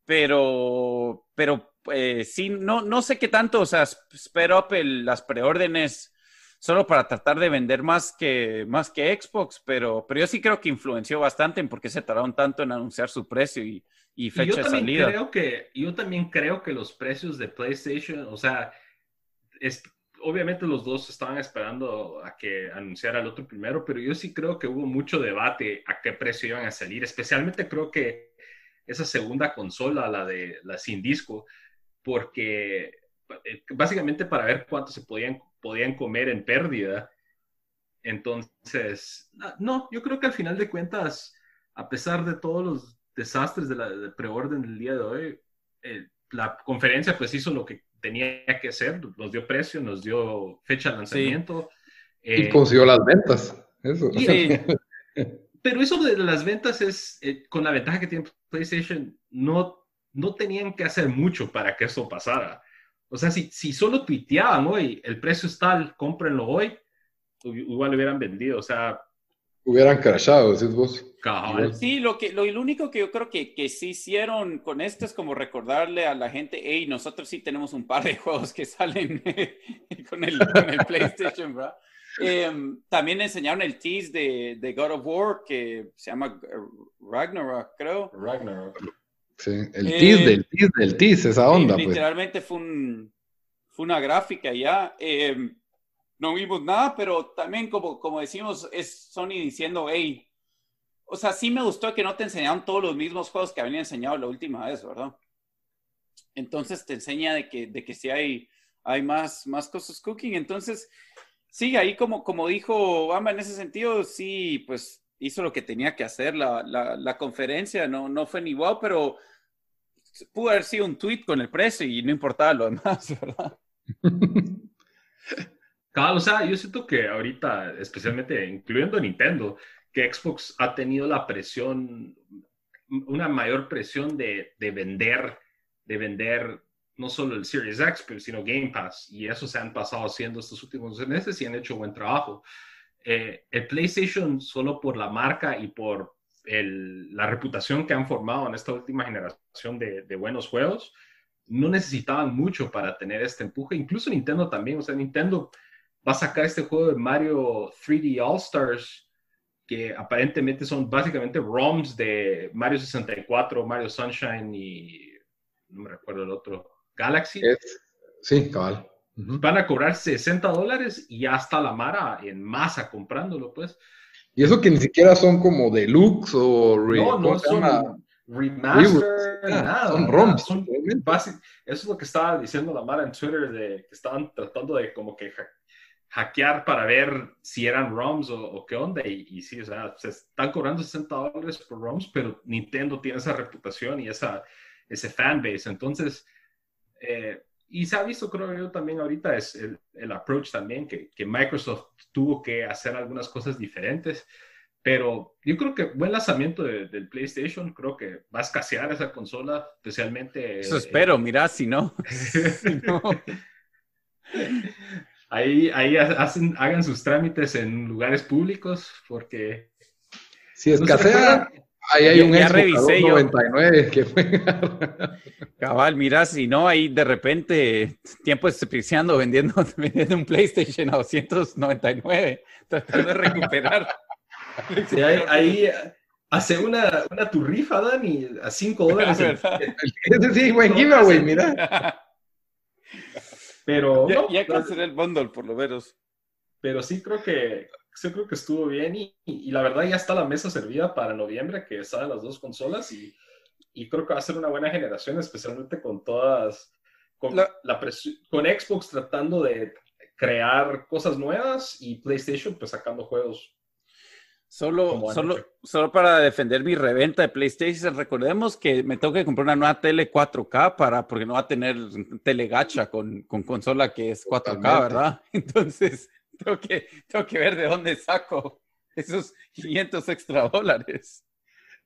pero, pero eh, sí, no, no sé qué tanto, o sea, espero las preórdenes solo para tratar de vender más que, más que Xbox, pero, pero yo sí creo que influenció bastante en por qué se tardaron tanto en anunciar su precio y, y fecha y yo de salida. Creo que, yo también creo que los precios de PlayStation, o sea, es, obviamente los dos estaban esperando a que anunciara el otro primero, pero yo sí creo que hubo mucho debate a qué precio iban a salir. Especialmente creo que esa segunda consola, la de la sin disco, porque básicamente para ver cuánto se podían, podían comer en pérdida. Entonces, no, yo creo que al final de cuentas, a pesar de todos los desastres de la de preorden del día de hoy, eh, la conferencia pues hizo lo que tenía que hacer, nos dio precio, nos dio fecha de lanzamiento. Sí. Eh, y consiguió las ventas. Eso. Y, sí. Pero eso de las ventas es, eh, con la ventaja que tiene PlayStation, no, no tenían que hacer mucho para que eso pasara. O sea, si, si solo tuiteaban hoy, el precio es tal, cómprenlo hoy, igual hubieran vendido. O sea, hubieran crashado, decís vos. Cabal. Sí, lo, que, lo, lo único que yo creo que, que sí hicieron con esto es como recordarle a la gente, hey, nosotros sí tenemos un par de juegos que salen con, el, con el PlayStation, ¿verdad? Eh, también enseñaron el tease de, de, God of War que se llama Ragnarok, creo. Ragnarok. Sí, el eh, tease del tease del tease, esa onda. Literalmente pues. fue, un, fue una gráfica ya. No vimos nada, pero también como, como decimos, es Sony diciendo, hey, o sea, sí me gustó que no te enseñaron todos los mismos juegos que habían enseñado la última vez, ¿verdad? Entonces te enseña de que, de que sí hay, hay más, más cosas cooking. Entonces, sí, ahí como, como dijo Bamba, en ese sentido, sí, pues hizo lo que tenía que hacer. La, la, la conferencia no, no fue ni wow, pero pudo haber sido un tweet con el precio y no importaba lo demás, ¿verdad? O sea, yo siento que ahorita, especialmente incluyendo Nintendo, que Xbox ha tenido la presión, una mayor presión de, de vender, de vender no solo el Series X, pero sino Game Pass. Y eso se han pasado haciendo estos últimos meses y han hecho buen trabajo. Eh, el PlayStation, solo por la marca y por el, la reputación que han formado en esta última generación de, de, buenos juegos, no necesitaban mucho para tener este empuje. Incluso Nintendo también. O sea, Nintendo va a sacar este juego de Mario 3D All Stars, que aparentemente son básicamente ROMs de Mario 64, Mario Sunshine y no me recuerdo el otro, Galaxy. Es, sí, cabal. Uh -huh. Van a cobrar 60 dólares y ya está la Mara en masa comprándolo, pues. Y eso que ni siquiera son como deluxe o re, no, no son remaster, ah, nada. Son ROMs. Son eso es lo que estaba diciendo la Mara en Twitter, de que estaban tratando de como que hackear para ver si eran ROMs o, o qué onda. Y, y, sí, o sea, se están cobrando 60 dólares por ROMs, pero Nintendo tiene esa reputación y esa, ese fanbase. Entonces, eh, y se ha visto, creo yo, también ahorita es el, el approach también, que, que, Microsoft tuvo que hacer algunas cosas diferentes. Pero yo creo que buen lanzamiento de, del PlayStation, creo que va a escasear esa consola, especialmente... Eso espero, eh, mira, si no. si no. ahí, ahí hacen, hagan sus trámites en lugares públicos, porque... Si escasea, Ahí hay Ya- un ya revisé yo. 99 que fue. Cabal, mira, si no, ahí de repente, tiempo desperdiciando vendiendo, vendiendo un PlayStation a 299, tratando de recuperar. Sí, ahí, ahí hace una, una tu rifa, Dani, a 5 dólares. el- ¿Verdad? Ese sí, buen giveaway, mira. Pero, ya, no, ya cancelé el bundle, por lo menos. pero sí creo que sí creo que estuvo bien y, y la verdad ya está la mesa servida para noviembre que salen las dos consolas y, y creo que va a ser una buena generación, especialmente con todas, con, La- la con Xbox tratando de crear cosas nuevas y PlayStation pues sacando juegos. Solo, solo, hecho. solo para defender mi reventa de PlayStation, recordemos que me tengo que comprar una nueva tele 4K para, porque no va a tener tele gacha con, con consola que es 4K, Totalmente. ¿verdad? Entonces, tengo que, tengo que ver de dónde saco esos 500 extra dólares.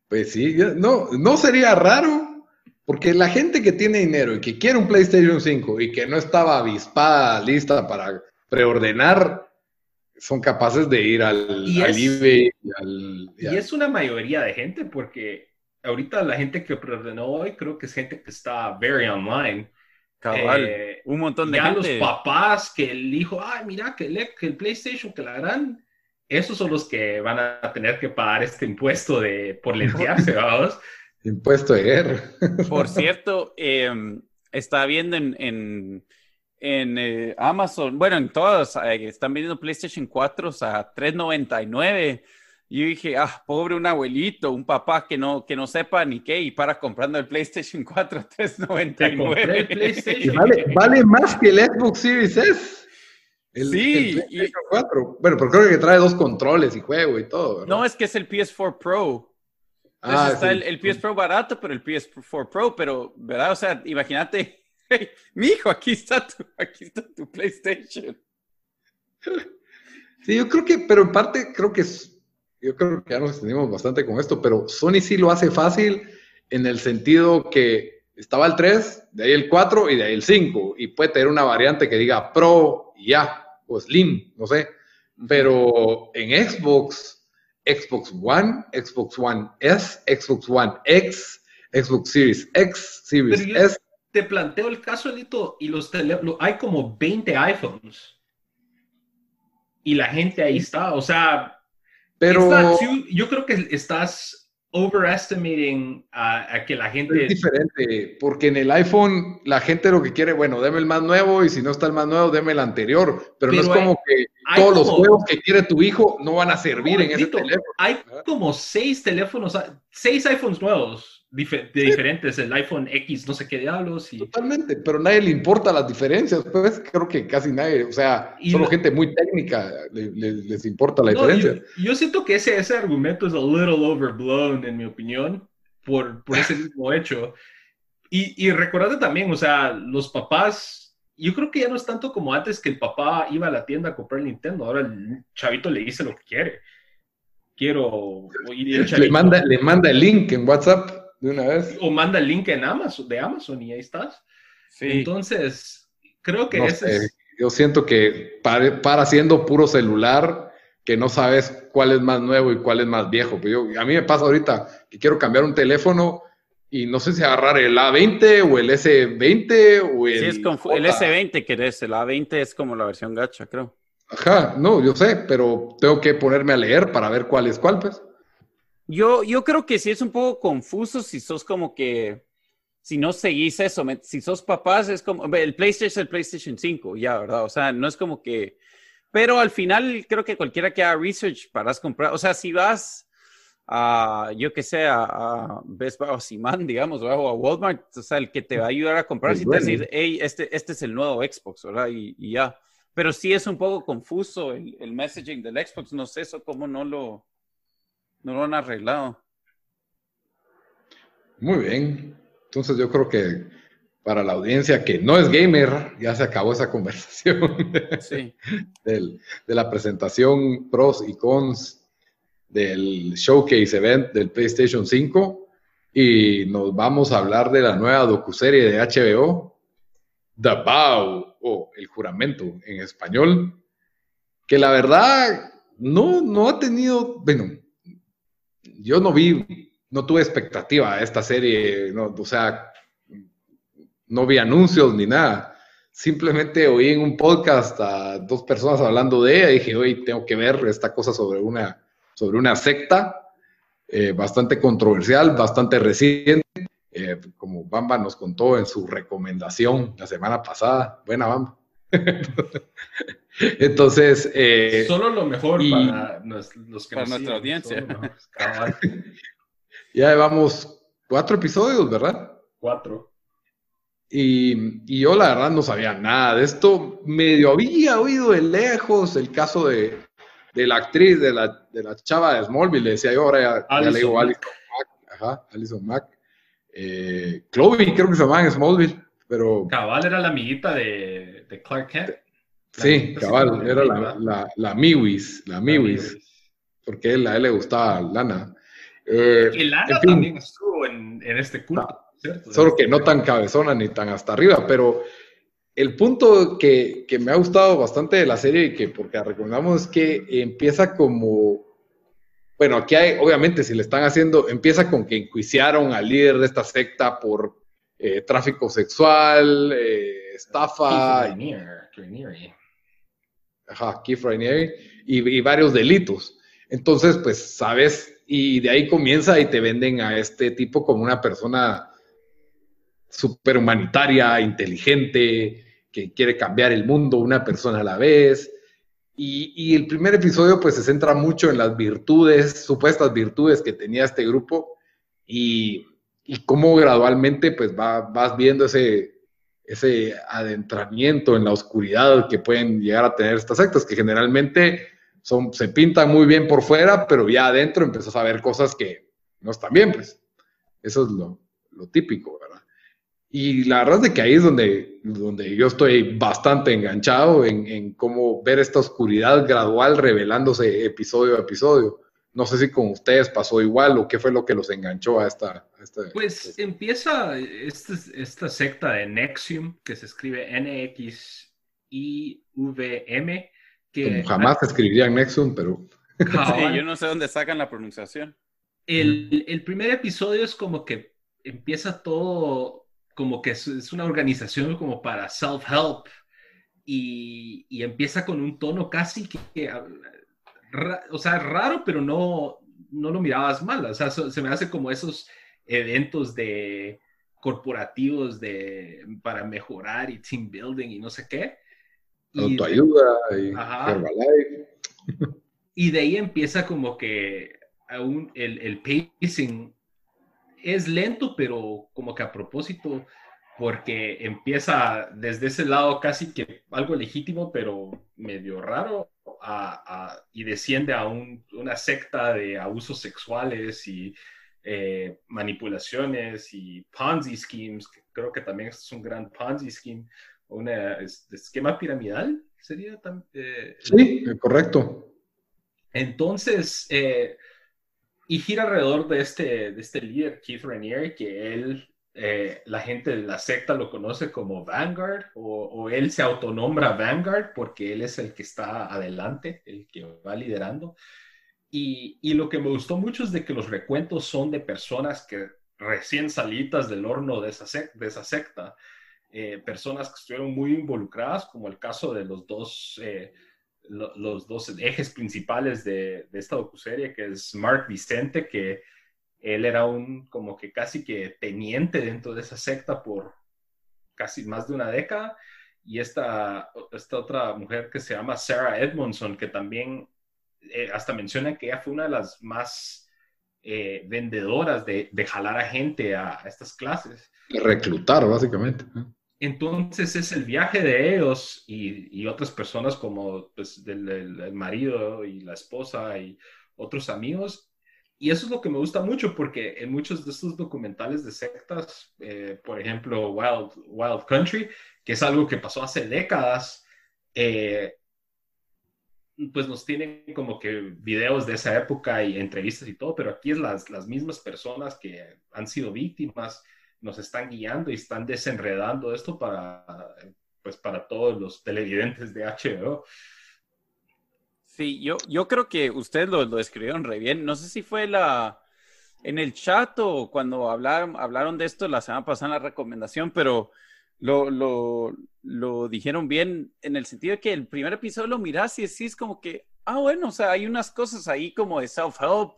Pues sí, no, no sería raro, porque la gente que tiene dinero y que quiere un PlayStation 5 y que no estaba avispada, lista para preordenar, son capaces de ir al, Y al es- y al... y Y al- es una mayoría de gente porque ahorita la gente que preordenó hoy creo que es gente que está very online. Cabal, Eh, un montón de ya gente. los papás que el hijo, ay, mira, que el, que el PlayStation, que la gran, esos son los que van a tener que pagar este impuesto de por lentearse, vamos. Impuesto de guerra. Por cierto, eh, estaba viendo en, en, en, eh, Amazon, bueno, en todas, eh, están vendiendo PlayStation 4 a 3.99. Y yo dije, ah, pobre un abuelito, un papá que no, que no sepa ni qué, y para comprando el PlayStation 4 a Te compré el 3.99. Y PlayStation. vale, vale más que el Xbox Series S. El, Sí, el PlayStation 4. Bueno, pero creo que trae dos controles y juego y todo. ¿verdad? No, es que es el PS4 Pro. Entonces Ah, está sí. el, el PS Pro barato, pero el PS4 Pro, pero, ¿verdad? O sea, imagínate, hey, mi hijo, aquí está tu, aquí está tu PlayStation. Sí, yo creo que, pero en parte creo que es, yo creo que ya nos extendimos bastante con esto, pero Sony sí lo hace fácil en el sentido que estaba el 3, de ahí el 4 y de ahí el 5, y puede tener una variante que diga Pro y ya, o Slim, no sé, pero en Xbox, Xbox One, Xbox One S, Xbox One X, Xbox Series X, Series yo- S, Te planteo el caso, Lito, y los teléfonos, hay como 20 iPhones. Y la gente ahí está, o sea, pero... Yo creo que estás overestimating a, a que la gente... Es diferente, porque en el iPhone la gente lo que quiere, bueno, deme el más nuevo y si no está el más nuevo, deme el anterior. Pero, no Pero es como que todos los juegos que quiere tu hijo no van a servir en ese teléfono. Hay como seis teléfonos, seis iPhones nuevos dife- de diferentes, el iPhone X, no sé qué diablos, y Totalmente, pero a nadie le importa las diferencias, pues creo que casi nadie, o sea, Y solo lo- gente muy técnica le- le- les importa la No, diferencia. yo, yo siento que ese, ese argumento es a little overblown, en mi opinión, por, por ese mismo hecho. Y, y recordate también, o sea, los papás, yo creo que ya no es tanto como antes que el papá iba a la tienda a comprar el Nintendo, ahora el chavito le dice lo que quiere. Quiero... y el Le chavito- manda, le manda el link en WhatsApp de una vez. O manda el link en Amazon, de Amazon y ahí estás. Sí. Entonces, creo que No ese sé, es... Yo siento que para, para siendo puro celular, que no sabes cuál es más nuevo y cuál es más viejo. Pero yo, a mí me pasa ahorita que quiero cambiar un teléfono y no sé si agarrar el A20 o el S20 o el... Sí, es confu- el J. S20 querés, el A20 es como la versión gacha, creo. Ajá, no, yo sé, pero tengo que ponerme a leer para ver cuál es cuál, pues. Yo, yo creo que sí es un poco confuso si sos como que, si no seguís eso, si sos papás es como, el PlayStation es el PlayStation 5, ya, ¿verdad? O sea, no es como que, pero al final creo que cualquiera que haga research para comprar, o sea, si vas a, yo que sé, a, a Best Buy o Simán, digamos, o a Walmart, o sea, el que te va a ayudar a comprar, si te va a dueño. decir, hey, este, este es el nuevo Xbox, ¿verdad? Y, y ya. Pero sí es un poco confuso el, el messaging del Xbox, no sé eso cómo no lo, no lo han arreglado. Muy bien. Entonces yo creo que para la audiencia que no es gamer, ya se acabó esa conversación. Sí. del- de la presentación pros y cons del showcase event del PlayStation 5 y nos vamos a hablar de la nueva docuserie de HBO, The Vow o El Juramento en español, que la verdad no, no ha tenido, bueno, yo no vi no tuve expectativa de esta serie, no, o sea, no vi anuncios ni nada. Simplemente oí en un podcast a dos personas hablando de ella y dije, hoy tengo que ver esta cosa sobre una, sobre una secta eh, bastante controversial, bastante reciente, eh, como Bamba nos contó en su recomendación la semana pasada. Buena Bamba. Entonces. Eh, Solo lo mejor para, los que para nuestra audiencia. ya llevamos cuatro episodios, ¿verdad? Cuatro. Y, yo la verdad no sabía nada de esto. Medio había oído de lejos el caso de, de la actriz, de la, de la chava de Smallville. Le decía yo ahora ya, le digo Alison Mack. Ajá, Alison Mack. Eh, Chloe creo que se llamaba en Smallville, pero... Cabal era la amiguita de, de Clark Kent. Sí, cabal, era la, la, la, Miwis, la Miwis, porque a él le gustaba Lana. Eh, y Lana también estuvo en, en este culto. Solo que no tan cabezona ni tan hasta arriba, pero el punto que, que, me ha gustado bastante de la serie y que porque recordamos es que empieza como, bueno, aquí hay, obviamente si le están haciendo, empieza con que enjuiciaron al líder de esta secta por eh, tráfico sexual, eh, estafa. Keith Ajá, Keith Rainieri, y, y varios delitos. Entonces, pues, sabes, y de ahí comienza y te venden a este tipo como una persona super humanitaria, inteligente, que quiere cambiar el mundo una persona a la vez. Y, el primer episodio pues se centra mucho en las virtudes, supuestas virtudes que tenía este grupo y, y cómo gradualmente pues vas viendo ese, ese adentramiento en la oscuridad que pueden llegar a tener estas sectas, que generalmente son, se pintan muy bien por fuera, pero ya adentro empiezas a ver cosas que no están bien, pues. Eso es lo, lo típico, ¿verdad? Y la verdad es que ahí es donde, donde yo estoy bastante enganchado en, en, cómo ver esta oscuridad gradual revelándose episodio a episodio. No sé si con ustedes pasó igual o qué fue lo que los enganchó a esta. Pues empieza esta, esta secta de Nexium, que se escribe N-X-I-V-M. Que Como jamás se escribiría Nexium, pero. Sí, yo no sé dónde sacan la pronunciación. El, el primer episodio es como que empieza todo como que es, una organización como para self-help y, empieza con un tono casi que, o sea, raro, pero no, no lo mirabas mal. O sea, se me hace como esos eventos de corporativos de, para mejorar y team building y no sé qué. Autoayuda y Herbalife. Y de ahí empieza como que aún el, el pacing es lento, pero como que a propósito, porque empieza desde ese lado casi que algo legítimo, pero medio raro, y desciende a una secta de abusos sexuales y eh, manipulaciones y Ponzi schemes, que creo que también es un gran Ponzi scheme, un esquema piramidal, sería también. Eh, sí, correcto. Entonces, eh, y gira alrededor de este, de este líder, Keith Rainier, que él, eh, la gente de la secta lo conoce como Vanguard, o, él se autonombra Vanguard porque él es el que está adelante, el que va liderando. Y, lo que me gustó mucho es de que los recuentos son de personas que recién salitas del horno de esa, de esa secta, eh, personas que estuvieron muy involucradas, como el caso de los dos eh, los dos ejes principales de, esta docuserie, que es Mark Vicente, que él era un como que casi que teniente dentro de esa secta por casi más de una década, y esta, esta otra mujer que se llama Sarah Edmondson, que también eh, hasta menciona que ella fue una de las más eh, vendedoras de, jalar a gente a, a estas clases. De reclutar, básicamente. Entonces es el viaje de ellos y, otras personas como pues, el, marido y la esposa y otros amigos. Y eso es lo que me gusta mucho porque en muchos de estos documentales de sectas, eh, por ejemplo Wild, Wild Country, que es algo que pasó hace décadas, eh, pues nos tienen como que videos de esa época y entrevistas y todo, pero aquí es las, las mismas personas que han sido víctimas nos están guiando y están desenredando esto para, pues, para todos los televidentes de HBO. Sí, yo, yo creo que ustedes lo, lo describieron re bien. No sé si fue la, en el chat o cuando hablaron, hablaron de esto la semana pasada en la recomendación, pero lo, lo, lo dijeron bien en el sentido de que el primer episodio lo miras y decís como que, ah, bueno, o sea, hay unas cosas ahí como de self-help,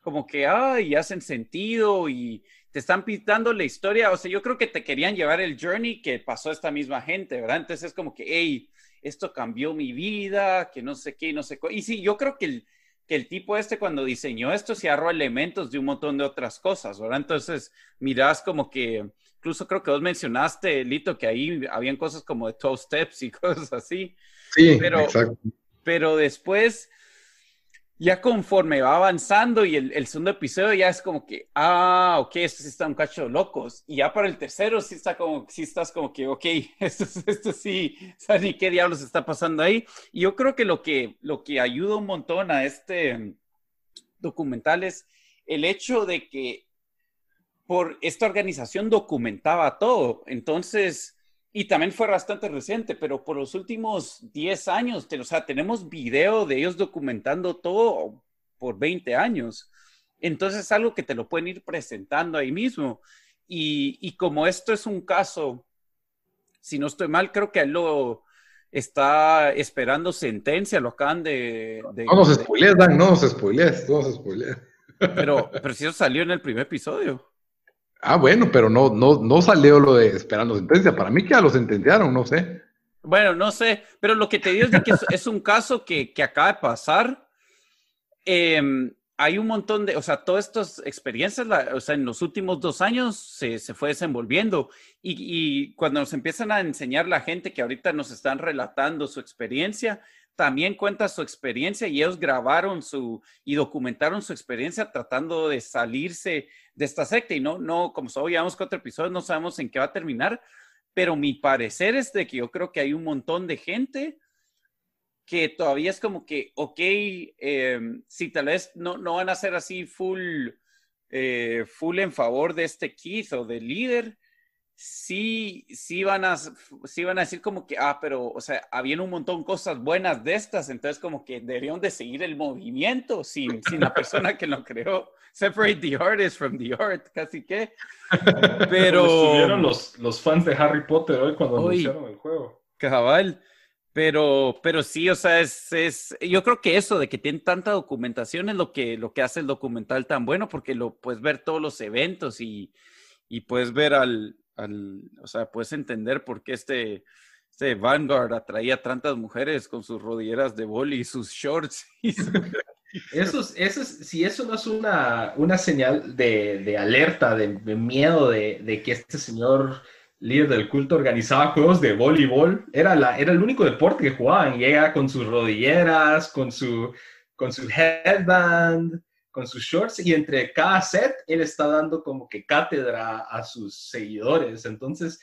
como que, ah, y hacen sentido y te están pintando la historia. O sea, yo creo que te querían llevar el journey que pasó esta misma gente, ¿verdad? Entonces es como que, hey, esto cambió mi vida, que no sé qué, no sé qué. Y sí, yo creo que el, que el tipo este cuando diseñó esto se agarró elementos de un montón de otras cosas, ¿verdad? Entonces, mirás como que, incluso creo que vos mencionaste, Lito, que ahí habían cosas como de 12 steps y cosas así. Sí, pero, exacto. Pero después ya conforme va avanzando y el, segundo episodio ya es como que, ah, ok, esto sí está un cacho locos. Y ya para el tercero sí está como, sí estás como que, ok, esto, esto sí, ¿sabes ni qué diablos está pasando ahí? Y yo creo que lo que, lo que ayuda un montón a este documental es el hecho de que por esta organización documentaba todo. Entonces, y también fue bastante reciente, pero por los últimos 10 años, o sea, tenemos video de ellos documentando todo por 20 años. Entonces es algo que te lo pueden ir presentando ahí mismo. Y, como esto es un caso, si no estoy mal, creo que lo está esperando sentencia, lo acaban de... no nos spoilees, Dan, no nos spoilees, no nos spoilees. Pero, pero si eso salió en el primer episodio. Ah, bueno, pero no, no, no salió lo de esperando sentencia. Para mí que ya lo sentenciaron, no sé. Bueno, no sé, pero lo que te digo es que es, un caso que, que, acaba de pasar. Em, hay un montón de, o sea, todas estas experiencias, o sea, en los últimos dos años se, se fue desenvolviendo y, y, cuando nos empiezan a enseñar la gente que ahorita nos están relatando su experiencia, también cuenta su experiencia y ellos grabaron su y documentaron su experiencia tratando de salirse de esta secta. Y no, no, como solo llevamos cuatro episodios, no sabemos en qué va a terminar, pero mi parecer es de que yo creo que hay un montón de gente que todavía es como que, ok, eh, si tal vez no, no van a ser así full, eh, full en favor de este Keith o del líder, sí, sí van a, sí van a decir como que, ah, pero, o sea, habían un montón de cosas buenas de estas, entonces como que deberían de seguir el movimiento sin, sin la persona que lo creó. Separate the artist from the art, casi que. Pero... Estuvieron los, los fans de Harry Potter hoy cuando anunciaron el juego. Cabal. Pero, pero sí, o sea, es, es, yo creo que eso de que tienen tanta documentación es lo que, lo que hace el documental tan bueno, porque lo puedes ver todos los eventos y, y puedes ver al, o sea, puedes entender por qué este, este Vanguard atraía tantas mujeres con sus rodilleras de boli y sus shorts. Eso, eso si eso no es una, una señal de, de alerta, de, miedo de, de, que este señor líder del culto organizaba juegos de voleibol, era, la, era el único deporte que jugaban, llega con sus rodilleras, con su, con su headband, con sus shorts y entre cada set él está dando como que cátedra a sus seguidores. Entonces,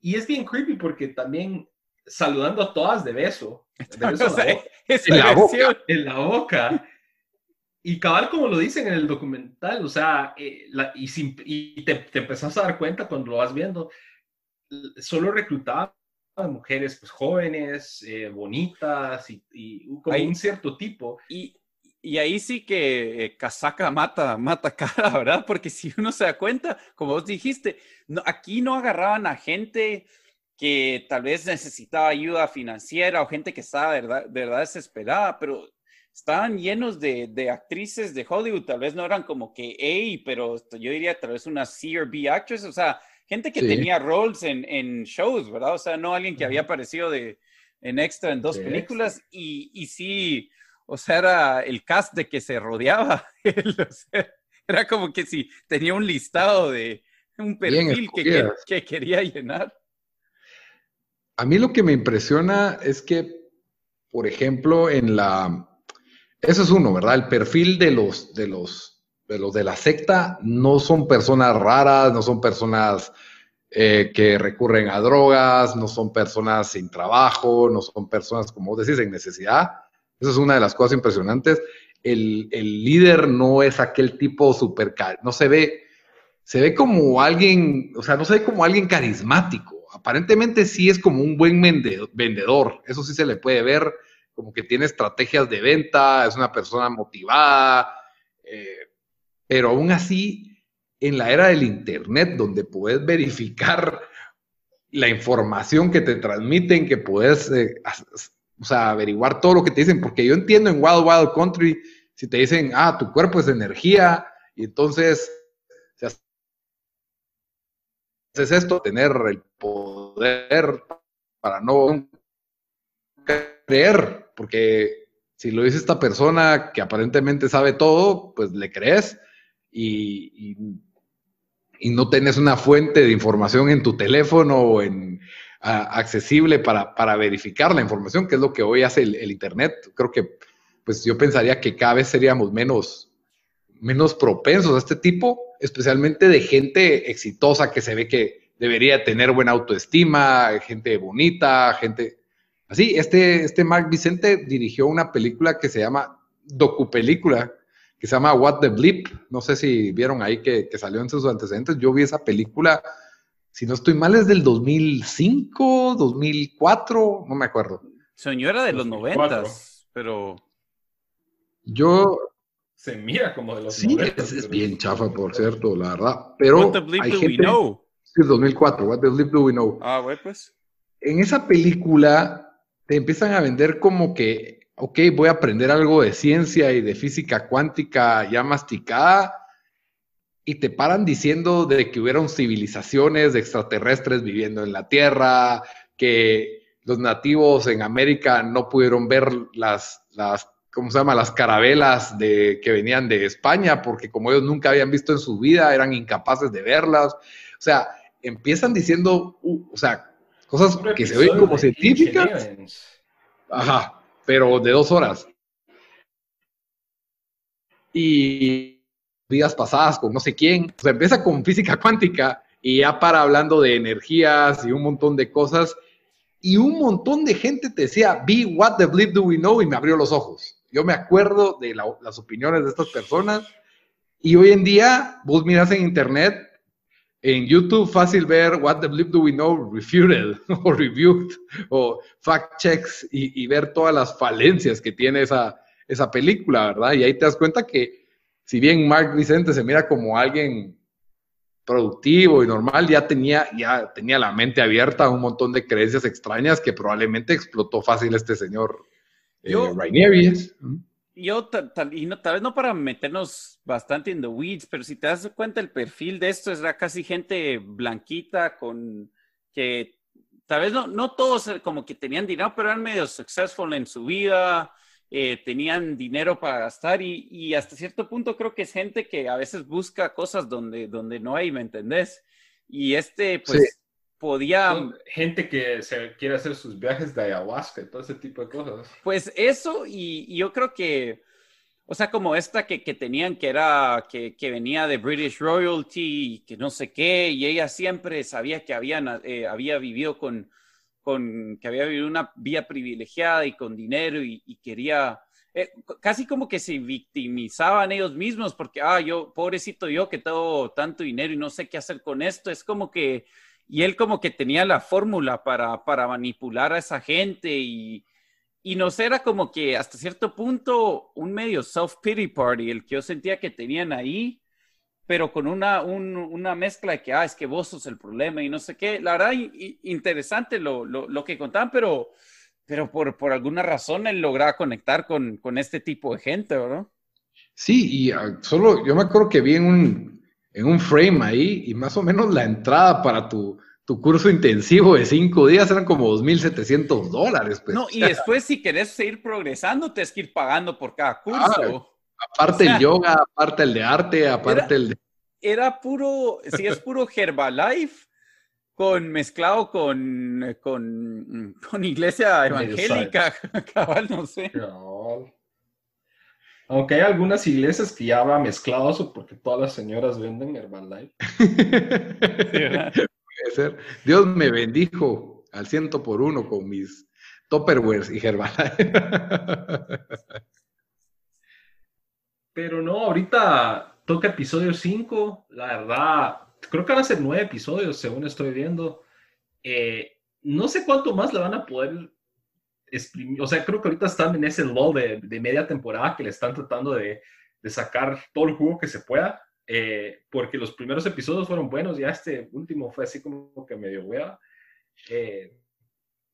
y es bien creepy porque también saludando a todas de beso, de beso en, la boca, en, la boca, Y cabal como lo dicen en el documental, o sea, eh, y, te, te, empezás a dar cuenta cuando lo vas viendo, solo reclutaba a mujeres pues jóvenes, eh, bonitas y, y como un cierto tipo. Y, y ahí sí que eh, casaca mata, mata cara, ¿verdad? Porque si uno se da cuenta, como vos dijiste, no, aquí no agarraban a gente que tal vez necesitaba ayuda financiera o gente que estaba de verdad, de verdad desesperada, pero estaban llenos de, de, actrices de Hollywood, tal vez no eran como que A, pero yo diría tal vez una C o B actress, o sea, gente que tenía roles en, en, shows, ¿verdad? O sea, no alguien que había aparecido de, en extra en dos películas y, y sí o sea, era el cast de que se rodeaba. era como que si tenía un listado de un perfil que, que, quería llenar. A mí lo que me impresiona es que, por ejemplo, en la... Eso es uno, ¿verdad? El perfil de los, de los, de los de la secta no son personas raras, no son personas eh, que recurren a drogas, no son personas sin trabajo, no son personas, como vos decís, en necesidad esa es una de las cosas impresionantes. El, líder no es aquel tipo super, no se ve, se ve como alguien, o sea, no se ve como alguien carismático. Aparentemente sí es como un buen vendedor, eso sí se le puede ver, como que tiene estrategias de venta, es una persona motivada, eh, pero aún así, en la era del Internet, donde puedes verificar la información que te transmiten, que puedes eh, o sea, averiguar todo lo que te dicen, porque yo entiendo en Wild Wild Country, si te dicen, ah, tu cuerpo es energía, y entonces, si haces esto, tener el poder para no creer, porque si lo dice esta persona que aparentemente sabe todo, pues le crees y, y, no tenés una fuente de información en tu teléfono o en accesible para, para, verificar la información, que es lo que hoy hace el, Internet. Creo que pues yo pensaría que cada vez seríamos menos, menos propensos a este tipo, especialmente de gente exitosa que se ve que debería tener buena autoestima, gente bonita, gente así. Este, este Mark Vicente dirigió una película que se llama docupelícula, que se llama What the Blip. No sé si vieron ahí que, que salió en sus antecedentes. Yo vi esa película si no estoy mal, es del 2005, 2004, no me acuerdo. Señora de los 90, pero... Yo... Se mira como de los sí, 90. Sí, es, bien chafa, por cierto, la verdad. Pero What the bleep hay do gente... we know? Sí, 2004, What the bleep do we know? Ah, güey, pues. En esa película te empiezan a vender como que, ok, voy a aprender algo de ciencia y de física cuántica ya masticada y te paran diciendo de que hubieron civilizaciones de extraterrestres viviendo en la Tierra, que los nativos en América no pudieron ver las, las ¿cómo se llama? Las carabelas de, que venían de España, porque como ellos nunca habían visto en su vida, eran incapaces de verlas. O sea, empiezan diciendo, uh, o sea, cosas que se ven como científicas. Ajá, pero de dos horas. Y vidas pasadas con no sé quién. O sea, empieza con física cuántica y ya para hablando de energías y un montón de cosas. Y un montón de gente te decía, be what the bleep do we know? Y me abrió los ojos. Yo me acuerdo de las opiniones de estas personas. Y hoy en día, vos miras en internet, en YouTube, fácil ver What the Bleep Do We Know Refuted o Reviewed o Fact Checks y, y, ver todas las falencias que tiene esa, esa película, ¿verdad? Y ahí te das cuenta que si bien Mark Vicente se mira como alguien productivo y normal, ya tenía, ya tenía la mente abierta a un montón de creencias extrañas que probablemente explotó fácil este señor eh, yo, Yo, tal, y no, tal vez no para meternos bastante en the weeds, pero si te das cuenta, el perfil de esto era casi gente blanquita con que tal vez no, no todos como que tenían dinero, pero eran medio successful en su vida, eh, tenían dinero para gastar y, hasta cierto punto creo que es gente que a veces busca cosas donde, donde no hay, ¿me entendés? Y este, pues, podía... gente que se quiere hacer sus viajes de ayahuasca todo ese tipo de cosas. Pues eso y, yo creo que, o sea, como esta que, tenían que era, que, venía de British Royalty, que no sé qué, y ella siempre sabía que habían, eh, había vivido con con, que había vivido una vía privilegiada y con dinero y, quería, eh, casi como que se victimizaban ellos mismos porque, ah, yo, pobrecito yo que tengo tanto dinero y no sé qué hacer con esto, es como que, y él como que tenía la fórmula para, para manipular a esa gente y, y sé, era como que hasta cierto punto un medio self-pity party, el que yo sentía que tenían ahí, pero con una, una mezcla de que, ah, es que vos sos el problema y no sé qué. La verdad, interesante lo, lo, lo, que contaban, pero, pero por, por alguna razón él lograba conectar con, con este tipo de gente, ¿verdad? Sí, y ah, solo yo me acuerdo que vi en un, en un frame ahí y más o menos la entrada para tu, tu curso intensivo de cinco días eran como 2.700 dólares. Pues. No, y después si querés seguir progresando, tienes que ir pagando por cada curso. Aparte el yoga, aparte el de arte, aparte el de... Era puro, sí, es puro Herbalife con mezclado con, con, con iglesia evangélica, cabal, no sé. Aunque hay algunas iglesias que ya va mezclado eso porque todas las señoras venden Herbalife. Puede ser. Dios me bendijo al ciento por uno con mis Tupperwares y Herbalife. Pero no, ahorita toca episodio 5. La verdad, creo que van a ser nueve episodios, según estoy viendo. Eh, no sé cuánto más le van a poder exprimir. O sea, creo que ahorita están en ese lull de, media temporada que le están tratando de, de sacar todo el jugo que se pueda, eh, porque los primeros episodios fueron buenos, ya este último fue así como que medio hueva. Eh,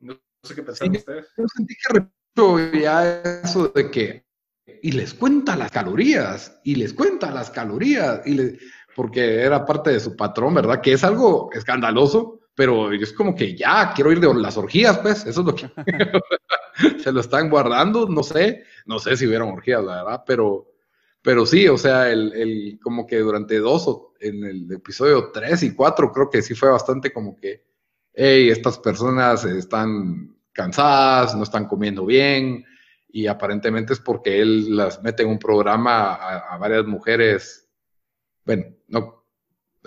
no sé qué pensaron ustedes. Yo sentí que ya eso de que, y les cuenta las calorías, y les cuenta las calorías, y le, porque era parte de su patrón, ¿verdad? Que es algo escandaloso, pero es como que ya quiero ir de las orgías, pues, eso es lo que se lo están guardando, no sé, no sé si hubieron orgías, la verdad, pero, pero sí, o sea, el, el como que durante dos o en el episodio tres y cuatro creo que sí fue bastante como que, hey, estas personas están cansadas, no están comiendo bien, y aparentemente es porque él las mete en un programa a, varias mujeres, bueno, no,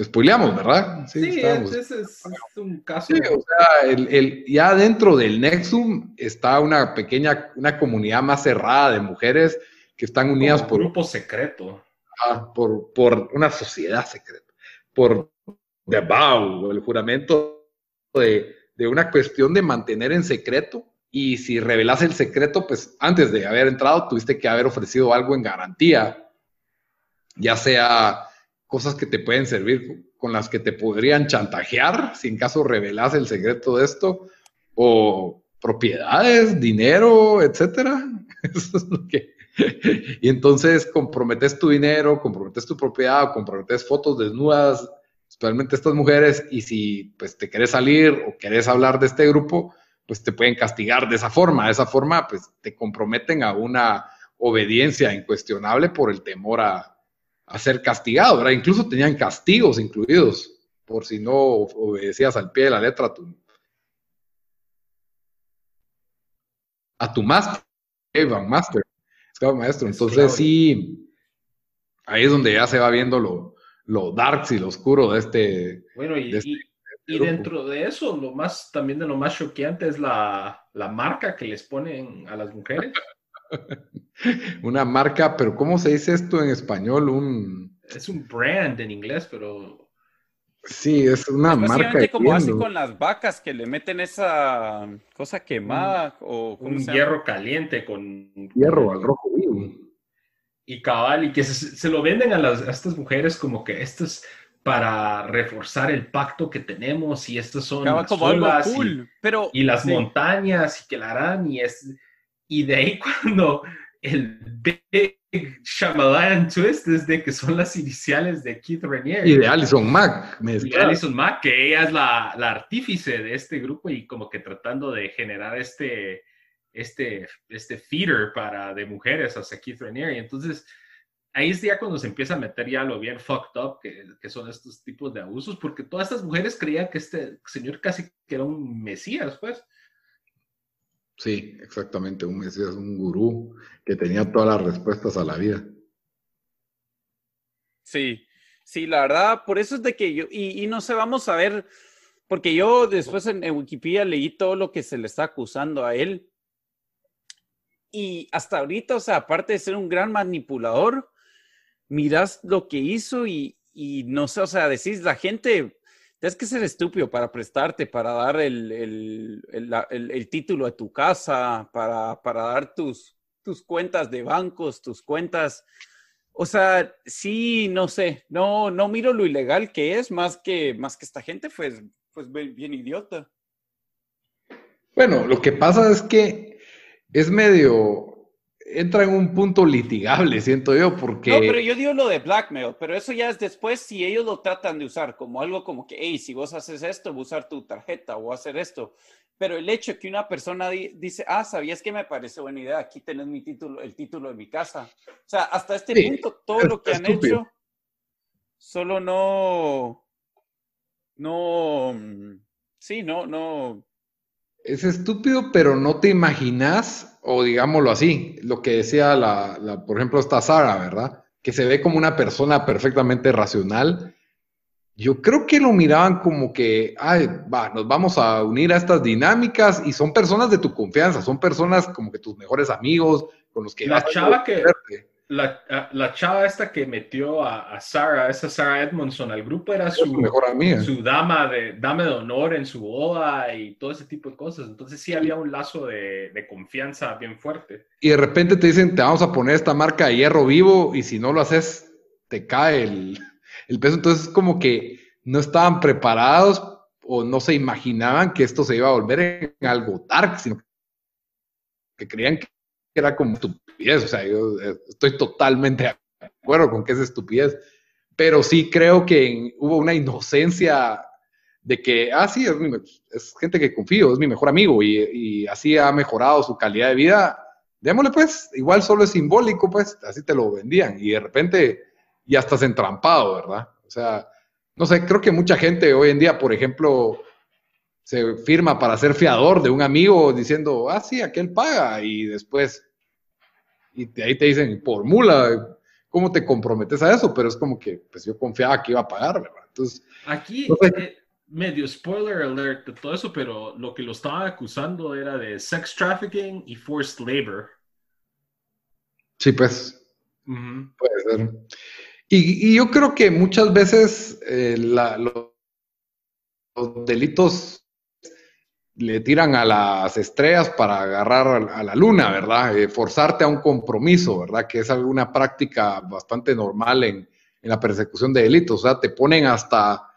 spoileamos, ¿verdad? Sí, ese es, un caso. Sí, o sea, el, ya dentro del Nexum está una pequeña, una comunidad más cerrada de mujeres que están unidas por... Un grupo secreto. Ah, por, por una sociedad secreta, por The Vow, el juramento de, una cuestión de mantener en secreto y si revelas el secreto, pues antes de haber entrado tuviste que haber ofrecido algo en garantía, ya sea cosas que te pueden servir, con las que te podrían chantajear si en caso revelas el secreto de esto, o propiedades, dinero, etcétera. Eso es lo que... y entonces comprometes tu dinero, comprometes tu propiedad, comprometes fotos desnudas especialmente estas mujeres, y si pues te querés salir o querés hablar de este grupo, pues te pueden castigar de esa forma. De esa forma, pues te comprometen a una obediencia incuestionable por el temor a, ser castigado, ¿verdad? Incluso tenían castigos incluidos por si no obedecías al pie de la letra a tu, a tu master, master, maestro. Entonces sí, ahí es donde ya se va viendo lo, lo darks y lo oscuro de este. Bueno, y, este dentro de eso, lo más, también de lo más choqueante es la, marca que les ponen a las mujeres. Una marca, pero ¿cómo se dice esto en español? Un... Es un brand en inglés, pero... Sí, es una marca. como así con las vacas que le meten esa cosa quemada o un hierro caliente con hierro al rojo vivo y cabal, y que se, lo venden a, las, estas mujeres como que esto es para reforzar el pacto que tenemos y estas son las como y, pero, y las montañas y que la harán y es y de ahí cuando el big Shyamalan twist es de que son las iniciales de Keith Renier y de Alison Mack y de Alison Mack que ella es la, la artífice de este grupo y como que tratando de generar este este, este feeder para, de mujeres hacia Keith Raniere. Y entonces, ahí es ya cuando se empieza a meter ya lo bien fucked up que, que, son estos tipos de abusos, porque todas estas mujeres creían que este señor casi que era un mesías, pues. Sí, exactamente, un mesías, un gurú que tenía todas las respuestas a la vida. Sí, sí, la verdad, por eso es de que yo, y, y no sé, vamos a ver, porque yo después en, en Wikipedia leí todo lo que se le está acusando a él y hasta ahorita, o sea, aparte de ser un gran manipulador, miras lo que hizo y, y no sé, o sea, decís, la gente, tienes que ser estúpido para prestarte, para dar el, el, el, título de tu casa, para, para dar tus, tus cuentas de bancos, tus cuentas. O sea, sí, no sé, no, no miro lo ilegal que es, más que, más que esta gente fue pues bien idiota. Bueno, lo que pasa es que es medio, entra en un punto litigable, siento yo, porque... No, pero yo digo lo de blackmail, pero eso ya es después si ellos lo tratan de usar como algo como que, hey, si vos haces esto, voy a usar tu tarjeta o hacer esto. Pero el hecho que una persona dice, ah, ¿sabías que me parece buena idea? Aquí tenés mi título, el título de mi casa. O sea, hasta este punto, todo lo que han hecho, solo no, no, mm, sí, no, no, es estúpido, pero no te imaginas, o digámoslo así, lo que decía la, por ejemplo, esta Sara, ¿verdad? Que se ve como una persona perfectamente racional. Yo creo que lo miraban como que, ay, va, nos vamos a unir a estas dinámicas y son personas de tu confianza, son personas como que tus mejores amigos, con los que... La chava que, la, la, chava esta que metió a, a, Sarah, esa Sarah Edmondson al grupo era su, mejor amiga. su dama de, dama de honor en su boda y todo ese tipo de cosas. Entonces sí había un lazo de, de, confianza bien fuerte. Y de repente te dicen, te vamos a poner esta marca de hierro vivo y si no lo haces, te cae el, el peso. Entonces es como que no estaban preparados o no se imaginaban que esto se iba a volver en algo dark, sino que creían que era como estupidez. O sea, yo eh, estoy totalmente de acuerdo con que es estupidez, pero sí creo que hubo una inocencia de que, ah, sí, es, gente que confío, es mi mejor amigo y, y, así ha mejorado su calidad de vida. Démosle pues, igual solo es simbólico, pues, así te lo vendían y de repente ya estás entrampado, ¿verdad? O sea, no sé, creo que mucha gente hoy en día, por ejemplo, se firma para ser fiador de un amigo diciendo, ah, sí, aquel paga, y después, y ahí te dicen, por mula, ¿cómo te comprometes a eso? Pero es como que, pues yo confiaba que iba a pagar, ¿verdad? Entonces, aquí, eh, medio spoiler alert de todo eso, pero lo que lo estaban acusando era de sex trafficking y forced labor. Sí, pues, puede ser. Y, yo creo que muchas veces eh, los, delitos le tiran a las estrellas para agarrar a la luna, ¿verdad? Eh, forzarte a un compromiso, ¿verdad? Que es alguna práctica bastante normal en, la persecución de delitos. O sea, te ponen hasta,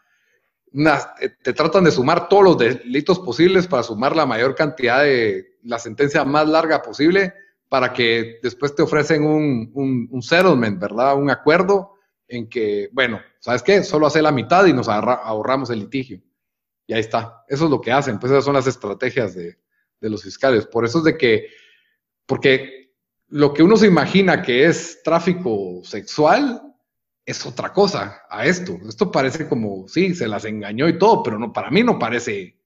eh, te tratan de sumar todos los delitos posibles para sumar la mayor cantidad de, la sentencia más larga posible para que después te ofrecen un, un, un settlement, ¿verdad? Un acuerdo en que, bueno, ¿sabes qué? Solo hace la mitad y nos ahorramos el litigio. Y ahí está. Eso es lo que hacen. Pues esas son las estrategias de, los fiscales. Por eso es de que, porque lo que uno se imagina que es tráfico sexual es otra cosa a esto. Esto parece como, sí, se las engañó y todo, pero no, para mí no parece,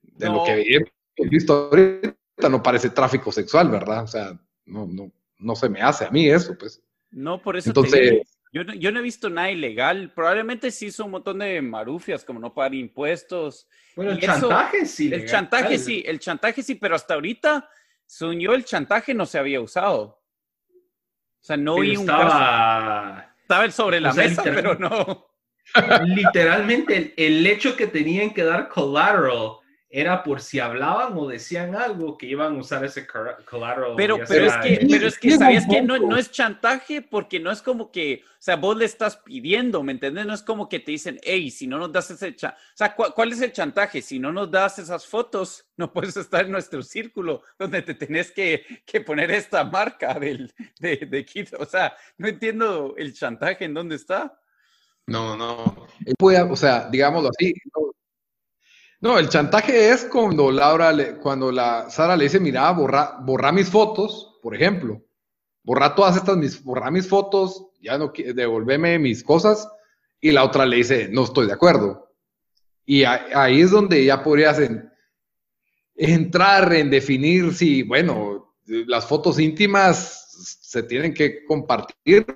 de lo que he visto ahorita, no parece tráfico sexual, ¿verdad? O sea, no, no, no se me hace a mí eso, pues. No, por eso. Entonces, yo no, yo no he visto nada ilegal. Probablemente sí hizo un montón de marufias, como no pagar impuestos. Bueno, el chantaje sí. El chantaje sí, el chantaje sí, pero hasta ahorita, según yo, el chantaje no se había usado. O sea, no vi un estaba... Estaba sobre la mesa, pero no. Literalmente, el, el, hecho que tenían que dar collateral era por si hablaban o decían algo que iban a usar ese collateral. Pero, pero, es que, pero es que, ¿sabías que no, no, es chantaje? Porque no es como que, o sea, vos le estás pidiendo, ¿me entiendes? No es como que te dicen, hey, si no nos das ese chantaje, o sea, ¿cuál, es el chantaje? Si no nos das esas fotos, no puedes estar en nuestro círculo donde te tenés que, que poner esta marca del, de, de Kit. O sea, no entiendo el chantaje en dónde está. No, no. o sea, digámoslo así, no, el chantaje es cuando Laura, le, cuando la Sara le dice, mira, borra, borra mis fotos, por ejemplo, borra todas estas, mis, borra mis fotos, ya no devolveme mis cosas, y la otra le dice, no estoy de acuerdo. Y ahí es donde ya podrías entrar en definir si, bueno, las fotos íntimas se tienen que compartir